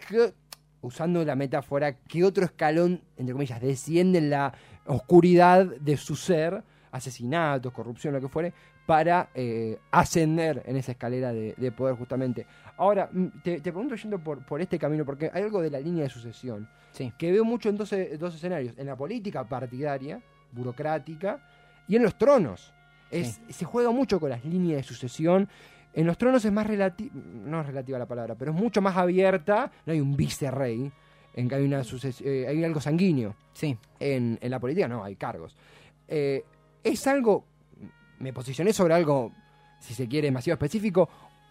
S3: que, usando la metáfora, que otro escalón, entre comillas, desciende en la oscuridad de su ser, asesinatos, corrupción, lo que fuere, para eh, ascender en esa escalera de, de poder justamente. Ahora, mm, te, te pregunto yendo por, por este camino, porque hay algo de la línea de sucesión
S4: Sí.
S3: que veo mucho en dos, e- dos escenarios, en la política partidaria, burocrática, y en los tronos. Es, Se juega mucho con las líneas de sucesión. En los tronos es más relativa, no es relativa la palabra, pero es mucho más abierta. No hay un vicerrey, en que hay, una eh, hay algo sanguíneo.
S4: Sí.
S3: En, en la política no, hay cargos. Eh, es algo, me posicioné sobre algo, si se quiere, demasiado específico,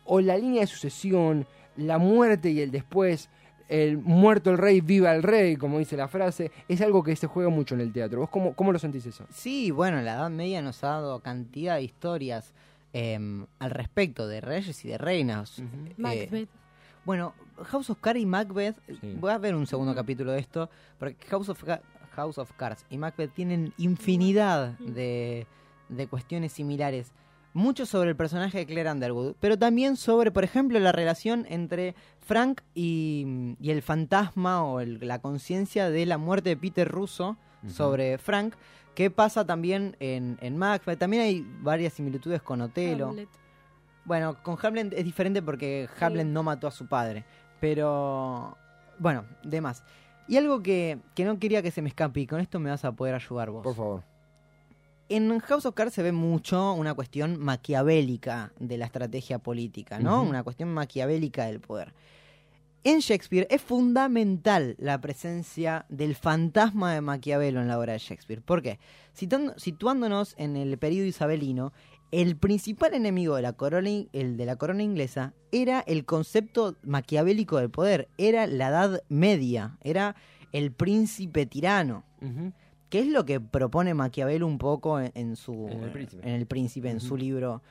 S3: o la línea de sucesión, la muerte y el después, el muerto el rey, viva el rey, como dice la frase, es algo que se juega mucho en el teatro. ¿Vos cómo, cómo lo sentís eso?
S4: Sí, bueno, la Edad Media nos ha dado cantidad de historias em, al respecto de reyes y de reinas. Eh,
S8: Macbeth.
S4: bueno, House of Cards y Macbeth,
S3: Sí.
S4: voy a ver un segundo capítulo de esto, porque House of, House of Cards y Macbeth tienen infinidad de, de cuestiones similares. Mucho sobre el personaje de Claire Underwood, pero también sobre, por ejemplo, la relación entre Frank y, y el fantasma o el- la conciencia de la muerte de Peter Russo sobre Frank, que pasa también en, en Macbeth. También hay varias similitudes con Otelo.
S8: Hamlet.
S4: Bueno, con Hamlet es diferente porque Hamlet no mató a su padre. Pero, bueno, demás. Y algo que, que no quería que se me escape, y con esto me vas a poder ayudar vos.
S3: Por favor.
S4: En House of Cards se ve mucho una cuestión maquiavélica de la estrategia política, ¿no? Una cuestión maquiavélica del poder. En Shakespeare es fundamental la presencia del fantasma de Maquiavelo en la obra de Shakespeare. ¿Por qué? Situándonos en el periodo isabelino, el principal enemigo de la, corona, el de la corona inglesa era el concepto maquiavélico del poder, era la Edad Media, era el príncipe tirano. ¿Qué es lo que propone Maquiavelo un poco en, en su
S3: En El Príncipe.
S4: en El Príncipe, en su libro?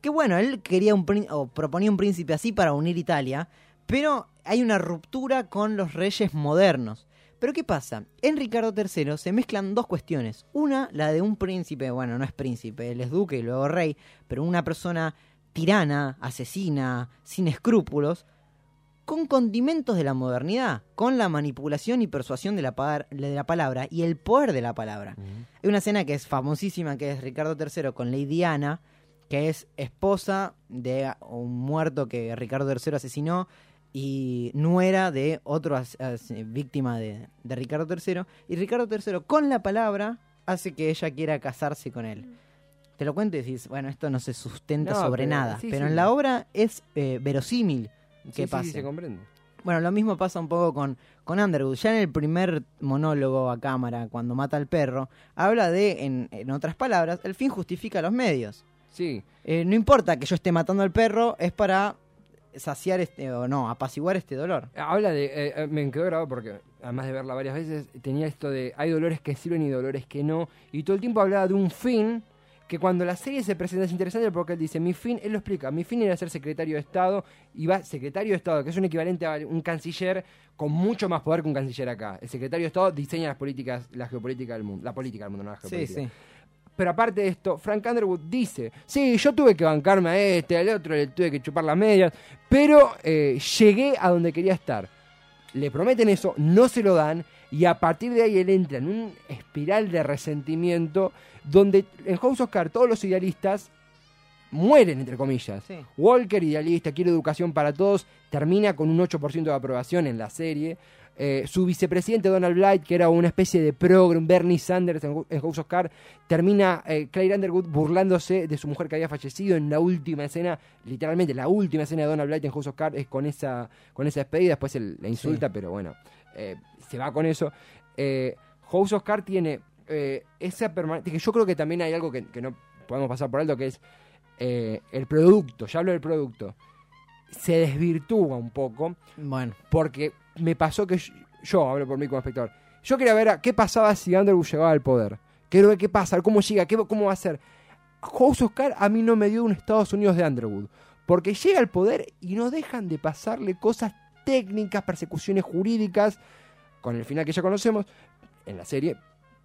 S4: Que bueno, él quería un o proponía un príncipe así para unir Italia, pero hay una ruptura con los reyes modernos. Pero ¿qué pasa? En Ricardo III se mezclan dos cuestiones. Una, la de un príncipe, bueno, no es príncipe, él es duque y luego rey, pero una persona tirana, asesina, sin escrúpulos, con condimentos de la modernidad, con la manipulación y persuasión de la, de la palabra y el poder de la palabra. Hay una escena que es famosísima, que es Ricardo III con Lady Ana, que es esposa de un muerto que Ricardo III asesinó y nuera de otro víctima de, de Ricardo III. Y Ricardo III con la palabra hace que ella quiera casarse con él. Te lo cuento y decís, bueno, esto no se sustenta
S3: No,
S4: sobre
S3: pero-
S4: nada.
S3: sí,
S4: pero
S3: sí.
S4: en la obra es eh, verosímil
S3: Sí,
S4: que
S3: sí,
S4: pase.
S3: sí, se comprende.
S4: Bueno, lo mismo pasa un poco con, con Underwood. Ya en el primer monólogo a cámara, cuando mata al perro, habla de, en, en otras palabras, el fin justifica los medios.
S3: Sí,
S4: Eh, no importa que yo esté matando al perro, es para saciar este, o no, apaciguar este dolor.
S3: Habla de. eh, eh, me quedó grabado porque, además de verla varias veces, tenía esto de. Hay dolores que sirven y dolores que no. Y todo el tiempo hablaba de un fin. Que cuando la serie se presenta es interesante porque él dice: Mi fin, él lo explica. Mi fin era ser secretario de Estado. Y va secretario de Estado, que es un equivalente a un canciller con mucho más poder que un canciller acá. El secretario de Estado diseña las políticas, la geopolítica del mundo. La política del mundo, no la
S4: Sí,
S3: geopolítica.
S4: sí.
S3: Pero aparte de esto, Frank Underwood dice, sí, yo tuve que bancarme a este, al otro le tuve que chupar las medias, pero eh, llegué a donde quería estar. Le prometen eso, no se lo dan, y a partir de ahí él entra en un espiral de resentimiento donde en House of Cards todos los idealistas mueren, entre comillas.
S4: Sí.
S3: Walker, idealista, quiere educación para todos, termina con un 8% de aprobación en la serie. Eh, su vicepresidente Donald Blight, que era una especie de progre, un Bernie Sanders en, en House of Cards, termina eh, Claire Underwood burlándose de su mujer que había fallecido en la última escena, literalmente la última escena de Donald Blight en House of Cards es con esa, con esa despedida, después él la insulta, pero bueno, eh, se va con eso. House of Cards tiene esa permanente, que yo creo que también hay algo que, que no podemos pasar por alto, que es el producto, ya hablo del producto, se desvirtúa un poco
S4: Bueno,
S3: porque me pasó que yo, yo hablo por mí como espectador. Yo quería ver a qué pasaba si Underwood llegaba al poder. Quiero ver qué pasa, cómo llega, qué, cómo va a ser. House of Cards a mí no me dio un Estados Unidos de Underwood. Porque llega al poder y no dejan de pasarle cosas técnicas, persecuciones jurídicas, con el final que ya conocemos en la serie.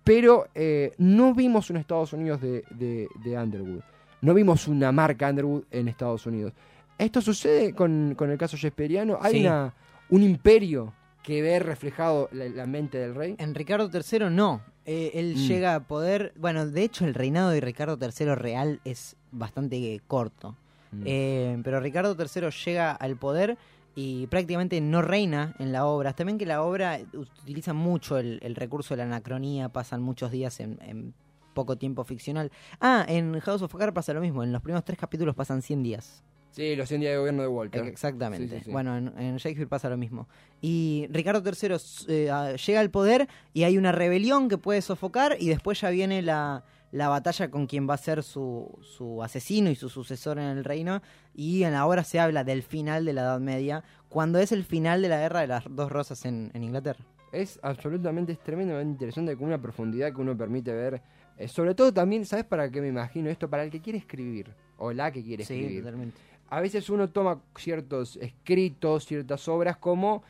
S3: Pero eh, no vimos un Estados Unidos de, de, de Underwood. No vimos una marca Underwood en Estados Unidos. Esto sucede con, con el caso Shakespeareano. Hay
S4: Sí.
S3: una, un imperio que ve reflejado la, la mente del rey.
S4: en Ricardo III no. Eh, él
S3: Mm.
S4: llega a poder. Bueno, de hecho, el reinado de Ricardo III real es bastante eh, corto.
S3: Mm.
S4: Eh, pero Ricardo III llega al poder y prácticamente no reina en la obra. También que la obra utiliza mucho el, el recurso de la anacronía, pasan muchos días en, en poco tiempo ficcional. Ah, en House of Cards pasa lo mismo, en los primeros tres capítulos pasan 100 días.
S3: Sí, los 100 días de gobierno de Walter.
S4: Exactamente.
S3: Sí, sí, sí.
S4: Bueno, en, en Shakespeare pasa lo mismo. Y Ricardo III eh, ah, llega al poder y hay una rebelión que puede sofocar y después ya viene la, la batalla con quien va a ser su, su asesino y su sucesor en el reino. Y en la obra se habla del final de la Edad Media, cuando es el final de la guerra de las dos rosas en, en Inglaterra.
S3: Es absolutamente, es tremendamente interesante con una profundidad que uno permite ver. Eh, sobre todo también, ¿sabes para qué me imagino esto? Para el que quiere escribir, o la que quiere
S4: Sí,
S3: escribir.
S4: totalmente.
S3: A veces uno toma ciertos escritos, ciertas obras como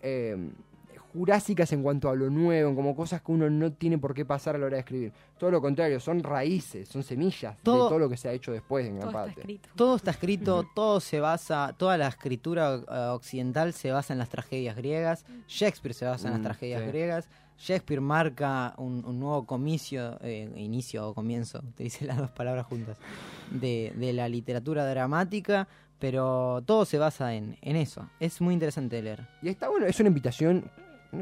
S3: eh, jurásicas en cuanto a lo nuevo, como cosas que uno no tiene por qué pasar a la hora de escribir. Todo lo contrario, son raíces, son semillas
S4: Todo-
S3: de todo lo que se ha hecho después en gran
S8: Todo está
S3: parte.
S8: escrito.
S4: Todo está escrito, todo se basa, toda la escritura eh, occidental se basa en las tragedias griegas, Shakespeare se basa en las
S3: Mm,
S4: tragedias
S3: sí.
S4: griegas, Shakespeare marca un, un nuevo comicio, eh, inicio o comienzo, *laughs* te dice las dos palabras juntas, de, de la literatura dramática, pero todo se basa en, en eso. Es muy interesante de leer.
S3: Y está bueno, es una invitación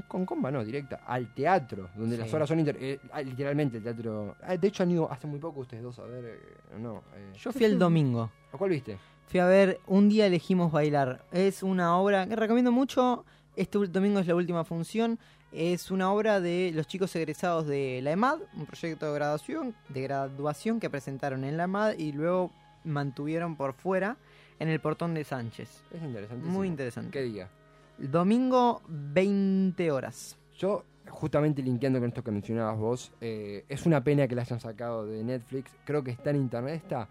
S3: con comba, no, directa, al teatro, donde
S4: Sí.
S3: las horas son inter- eh, ah, literalmente el teatro. ah, de hecho han ido hace muy poco ustedes dos a ver, eh, no. eh,
S4: Yo fui el domingo.
S3: ¿A cuál viste?
S4: Fui a ver Un día elegimos bailar. Es una obra que recomiendo mucho. Este domingo es la última función. Es una obra de los chicos egresados de la EMAD, un proyecto de graduación, de graduación que presentaron en la EMAD y luego mantuvieron por fuera en el portón de Sánchez.
S3: Es interesante.
S4: Muy interesante.
S3: ¿Qué día?
S4: Domingo 20 horas.
S3: Yo, justamente linkeando con esto que mencionabas vos, eh, es una pena que la hayan sacado de Netflix. Creo que está en internet, está.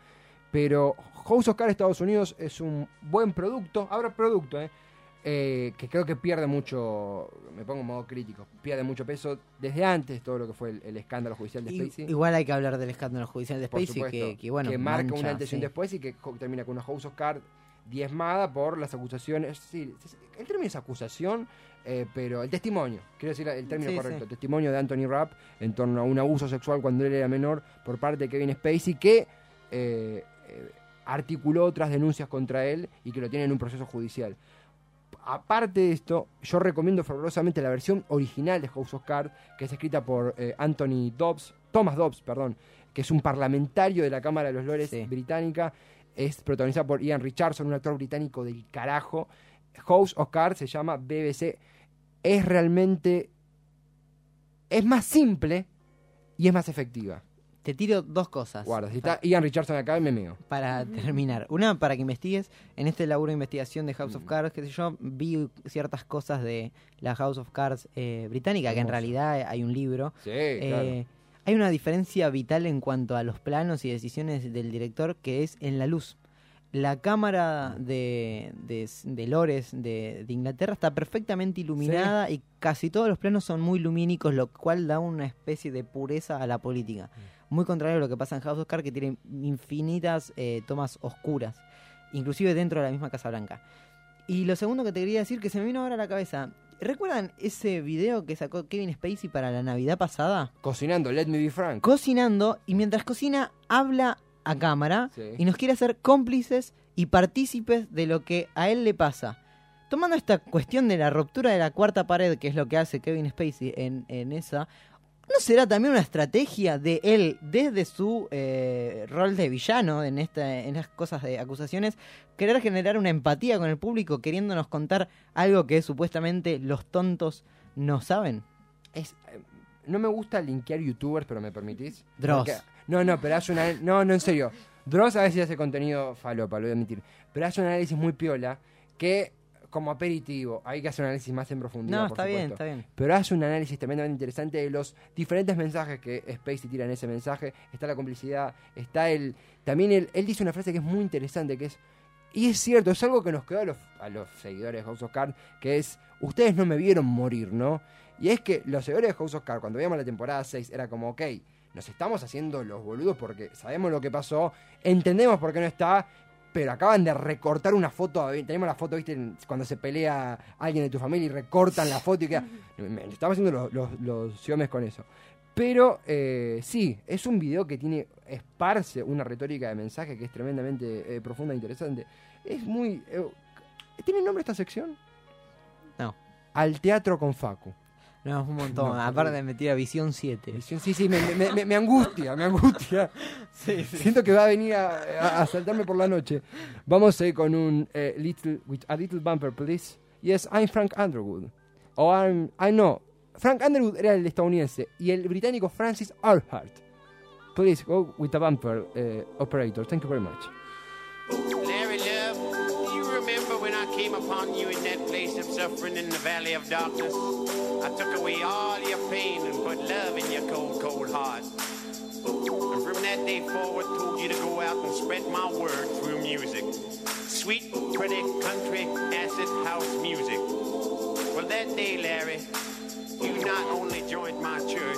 S3: Pero House of Cards Estados Unidos es un buen producto. Ahora producto, eh, eh, que creo que pierde mucho, me pongo en modo crítico, pierde mucho peso desde antes todo lo que fue el, el escándalo judicial de Spacey.
S4: igual hay que hablar del escándalo judicial de Spacey
S3: supuesto,
S4: que, que, bueno,
S3: marca
S4: mancha,
S3: una antes y un
S4: sí.
S3: después y que termina con una House of Cards diezmada por las acusaciones. Sí, el término es acusación, eh, pero el testimonio, quiero decir el término
S4: Sí,
S3: correcto,
S4: sí.
S3: el testimonio de Anthony Rapp en torno a un abuso sexual cuando él era menor por parte de Kevin Spacey que eh, eh, articuló otras denuncias contra él y que lo tiene en un proceso judicial. Aparte de esto, yo recomiendo fervorosamente la versión original de House of Cards, que es escrita por eh, Anthony Dobbs, Thomas Dobbs, perdón, que es un parlamentario de la Cámara de los Lores
S4: Sí.
S3: británica. Es protagonizada por Ian Richardson, un actor británico del carajo. House of Cards se llama BBC. Es realmente. Es más simple y es más efectiva.
S4: Te tiro dos cosas.
S3: Guarda, si está Ian Richardson acá, me meo.
S4: para terminar. Una, para que investigues. En este laburo de investigación de House of Cards, qué sé yo, vi ciertas cosas de la House of Cards eh, británica, que en realidad hay un libro.
S3: Sí,
S4: Eh, Hay una diferencia vital en cuanto a los planos y decisiones del director, que es en la luz. La cámara de, de, de Lores de, de Inglaterra está perfectamente iluminada y casi todos los planos son muy lumínicos, lo cual da una especie de pureza a la política. Muy contrario a lo que pasa en House of Cards, que tiene infinitas eh, tomas oscuras, inclusive dentro de la misma Casa Blanca. Y lo segundo que te quería decir, que se me vino ahora a la cabeza, ¿recuerdan ese video que sacó Kevin Spacey para la Navidad pasada?
S3: Cocinando, let me be frank.
S4: cocinando y mientras cocina habla a cámara
S3: Sí.
S4: y nos quiere hacer cómplices y partícipes de lo que a él le pasa. Tomando esta cuestión de la ruptura de la cuarta pared, que es lo que hace Kevin Spacey en, en esa, ¿no será también una estrategia de él desde su eh, rol de villano en, esta, en las cosas de acusaciones, querer generar una empatía con el público, queriéndonos contar algo que supuestamente los tontos no saben?
S3: Es, eh, no me gusta linkear youtubers, pero me permitís.
S4: Dross.
S3: Porque- no, no, pero hace una. No, no, en serio. Dross a veces hace contenido falopa, lo voy a admitir. Pero hace un análisis muy piola que, como aperitivo, hay que hacer un análisis más en profundidad.
S4: No,
S3: por
S4: está bien, está bien.
S3: Pero hace un análisis tremendamente interesante de los diferentes mensajes que Spacey tira en ese mensaje. Está la complicidad, está el. También él, él dice una frase que es muy interesante, que es. Y es cierto, es algo que nos quedó a los, a los seguidores de House of Cards, que es. Ustedes no me vieron morir, ¿no? Y es que los seguidores de House of Cards, cuando veíamos la temporada 6, era como, ok, nos estamos haciendo los boludos porque sabemos lo que pasó, entendemos por qué no está, pero acaban de recortar una foto. Tenemos la foto, ¿viste? Cuando se pelea alguien de tu familia y recortan la foto y queda. *laughs* me- Estamos haciendo los, los, los siomes con eso. Pero eh, sí, es un video que tiene, esparce una retórica de mensaje que es tremendamente eh, profunda e interesante. Es muy... eh, ¿Tiene nombre esta sección?
S4: No.
S3: Al teatro con Facu.
S4: No, es un montón.
S3: No,
S4: Aparte me tira visión 7.
S3: Visión- Sí, sí, me, me- me- me angustia, me angustia. *laughs* Siento que va a venir a, a- a asaltarme por la noche. Vamos a ir con un eh, little, with a little bumper, please. Yes, I'm Frank Underwood. O I'm, I know. Frank Underwood era el estadounidense y el británico Francis Arhart. Please go with the bumper, eh, operator. Thank you very much.
S9: Came upon you in that place of suffering in the valley of darkness? I took away all your pain and put love in your cold, cold heart. And from that day forward, told you to go out and spread my word through music. Sweet, pretty country acid house music. Well, that day, Larry, you not only joined my church,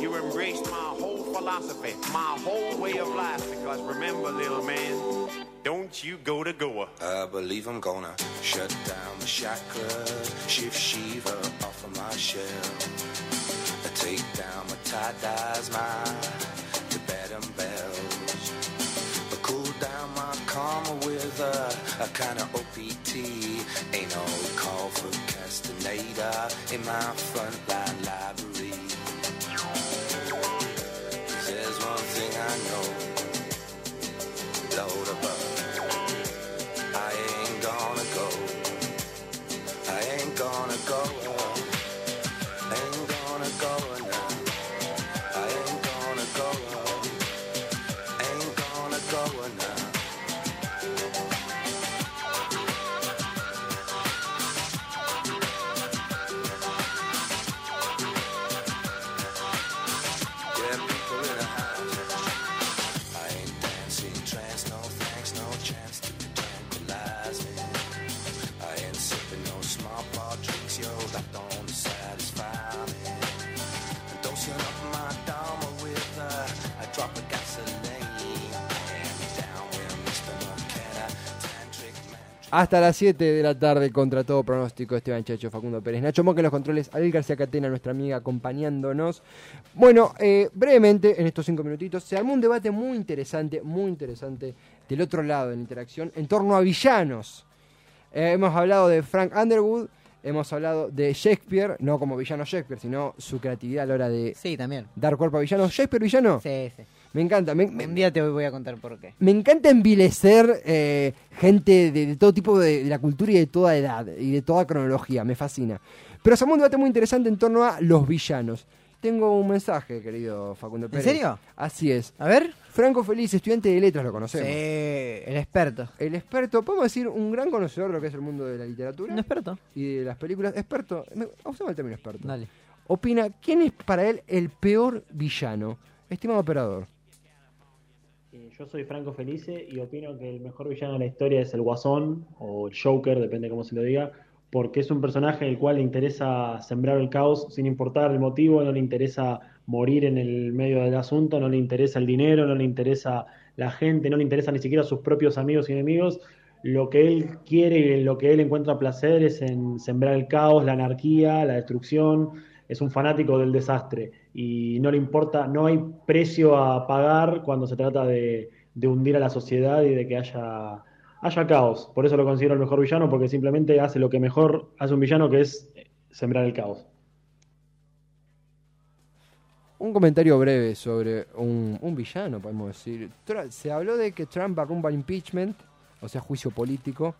S9: you embraced my whole philosophy, my whole way of life. Because remember, little man, don't you go to Goa.
S10: I believe I'm gonna shut down the chakras, shift Shiva off of my shell. I take down my tie dyes, my Tibetan bells. I cool down my karma with a, a kind of OPT. Ain't no call for Castaneda in my frontline library.
S3: Hasta las 7 de la tarde, contra todo pronóstico, Esteban Chacho, Facundo Pérez, Nacho Moca en los controles, Ariel García Catena, nuestra amiga, acompañándonos. Bueno, eh, brevemente, en estos cinco minutitos, se armó un debate muy interesante, muy interesante, del otro lado de la interacción, en torno a villanos. Eh, hemos hablado de Frank Underwood, hemos hablado de Shakespeare, no como villano Shakespeare, sino su creatividad a la hora de
S4: Sí, también.
S3: dar cuerpo a villanos. ¿Shakespeare villano?
S4: Sí, sí.
S3: Me encanta, me, me-
S4: Un día te voy a contar por qué.
S3: me encanta envilecer eh, gente de, de todo tipo de, de la cultura y de toda edad y de toda cronología, me fascina. Pero armó un debate muy interesante en torno a los villanos. Tengo un mensaje, querido Facundo Pérez.
S4: serio?
S3: Así es.
S4: A ver.
S3: Franco Feliz, estudiante de letras, lo conocemos.
S4: Sí, el experto.
S3: El experto, podemos decir, un gran conocedor de lo que es el mundo de la literatura
S4: Un experto.
S3: y de las películas. Experto, usamos el término experto.
S4: Dale.
S3: Opina, ¿quién es para él el peor villano? Estimado operador.
S11: Yo soy Franco Felice y opino que el mejor villano de la historia es el Guasón o el Joker, depende cómo se lo diga, porque es un personaje el cual le interesa sembrar el caos sin importar el motivo, no le interesa morir en el medio del asunto, no le interesa el dinero, no le interesa la gente, no le interesa ni siquiera sus propios amigos y enemigos. Lo que él quiere y lo que él encuentra placer es en sembrar el caos, la anarquía, la destrucción. Es un fanático del desastre y no le importa, no hay precio a pagar cuando se trata de, de hundir a la sociedad y de que haya, haya caos. Por eso lo considero el mejor villano, porque simplemente hace lo que mejor hace un villano, que es sembrar el caos.
S3: Un comentario breve sobre un, un villano, podemos decir. Se habló de que Trump va impeachment, o sea, juicio político.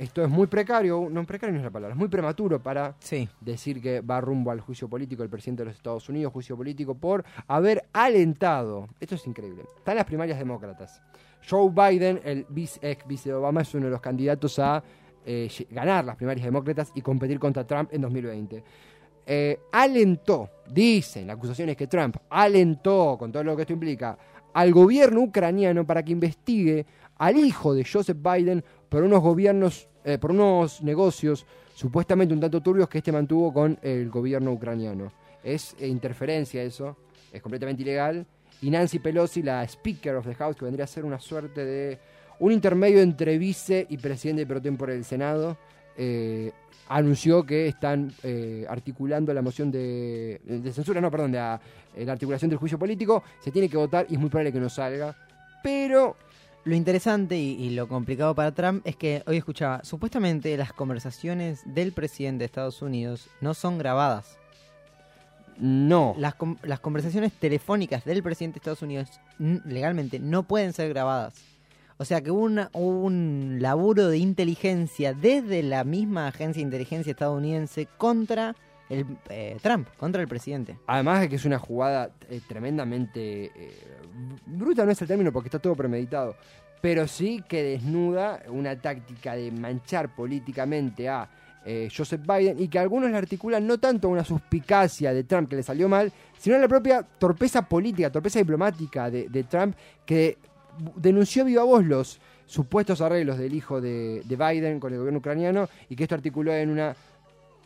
S3: Esto es muy precario, no precario no es la palabra, es muy prematuro para
S4: Sí.
S3: decir que va rumbo al juicio político el presidente de los Estados Unidos, juicio político por haber alentado, esto es increíble, están las primarias demócratas. Joe Biden, el vice, ex vice de Obama, es uno de los candidatos a eh, ganar las primarias demócratas y competir contra Trump en 2020. Eh, alentó, dicen, la acusación es que Trump alentó, con todo lo que esto implica, al gobierno ucraniano para que investigue al hijo de Joseph Biden por unos gobiernos, eh, por unos negocios supuestamente un tanto turbios que este mantuvo con el gobierno ucraniano. Es eh, interferencia eso, es completamente ilegal. Y Nancy Pelosi, la Speaker of the House, que vendría a ser una suerte de un intermedio entre vice y presidente pro tempore del Senado, eh, anunció que están articulando la moción de, de censura, no, perdón, de la, la articulación del juicio político. Se tiene que votar y es muy probable que no salga. Pero
S4: Lo interesante y, y lo complicado para Trump es que hoy escuchaba, supuestamente las conversaciones del presidente de Estados Unidos no son grabadas.
S3: no.
S4: Las, las conversaciones telefónicas del presidente de Estados Unidos legalmente no pueden ser grabadas. O sea que hubo una- hubo un laburo de inteligencia desde la misma agencia de inteligencia estadounidense contra el eh, Trump, contra el presidente.
S3: Además de que es una jugada eh, tremendamente eh, bruta, no es el término porque está todo premeditado, pero sí que desnuda una táctica de manchar políticamente a eh, Joseph Biden y que algunos le articulan no tanto a una suspicacia de Trump que le salió mal, sino a la propia torpeza política, torpeza diplomática de, de Trump que denunció viva voz los supuestos arreglos del hijo de, de Biden con el gobierno ucraniano y que esto articuló en una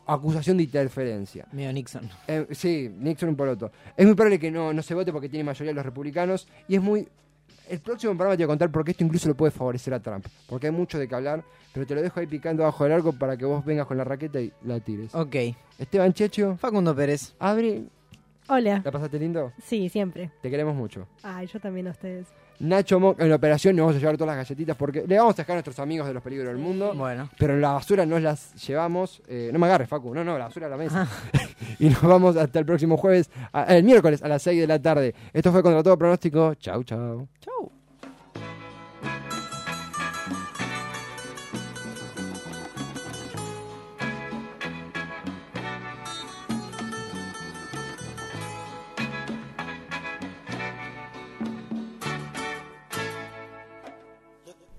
S3: acusación de interferencia.
S4: Medio Nixon.
S3: Eh, sí, Nixon un poroto. Es muy probable que no, no se vote porque tiene mayoría los republicanos y es muy... El próximo programa te voy a contar porque esto incluso le puede favorecer a Trump. Porque hay mucho de qué hablar, pero te lo dejo ahí picando abajo del arco para que vos vengas con la raqueta y la tires.
S4: Ok.
S3: Esteban Checho,
S4: Facundo Pérez.
S3: Abre.
S8: Hola.
S3: ¿La pasaste lindo?
S8: Sí, siempre.
S3: Te queremos mucho.
S8: Ay, yo también a ustedes.
S3: Nacho Monk, en la operación nos vamos a llevar todas las galletitas porque le vamos a sacar a nuestros amigos de los peligros del mundo.
S4: Bueno.
S3: Pero en la basura nos las llevamos. eh, no me agarres, Facu. No, no, la basura a la mesa. *laughs* y nos vamos hasta el próximo jueves, a- el miércoles a las 6 de la tarde. Esto fue Contra Todo Pronóstico. Chau, chau.
S4: Chau.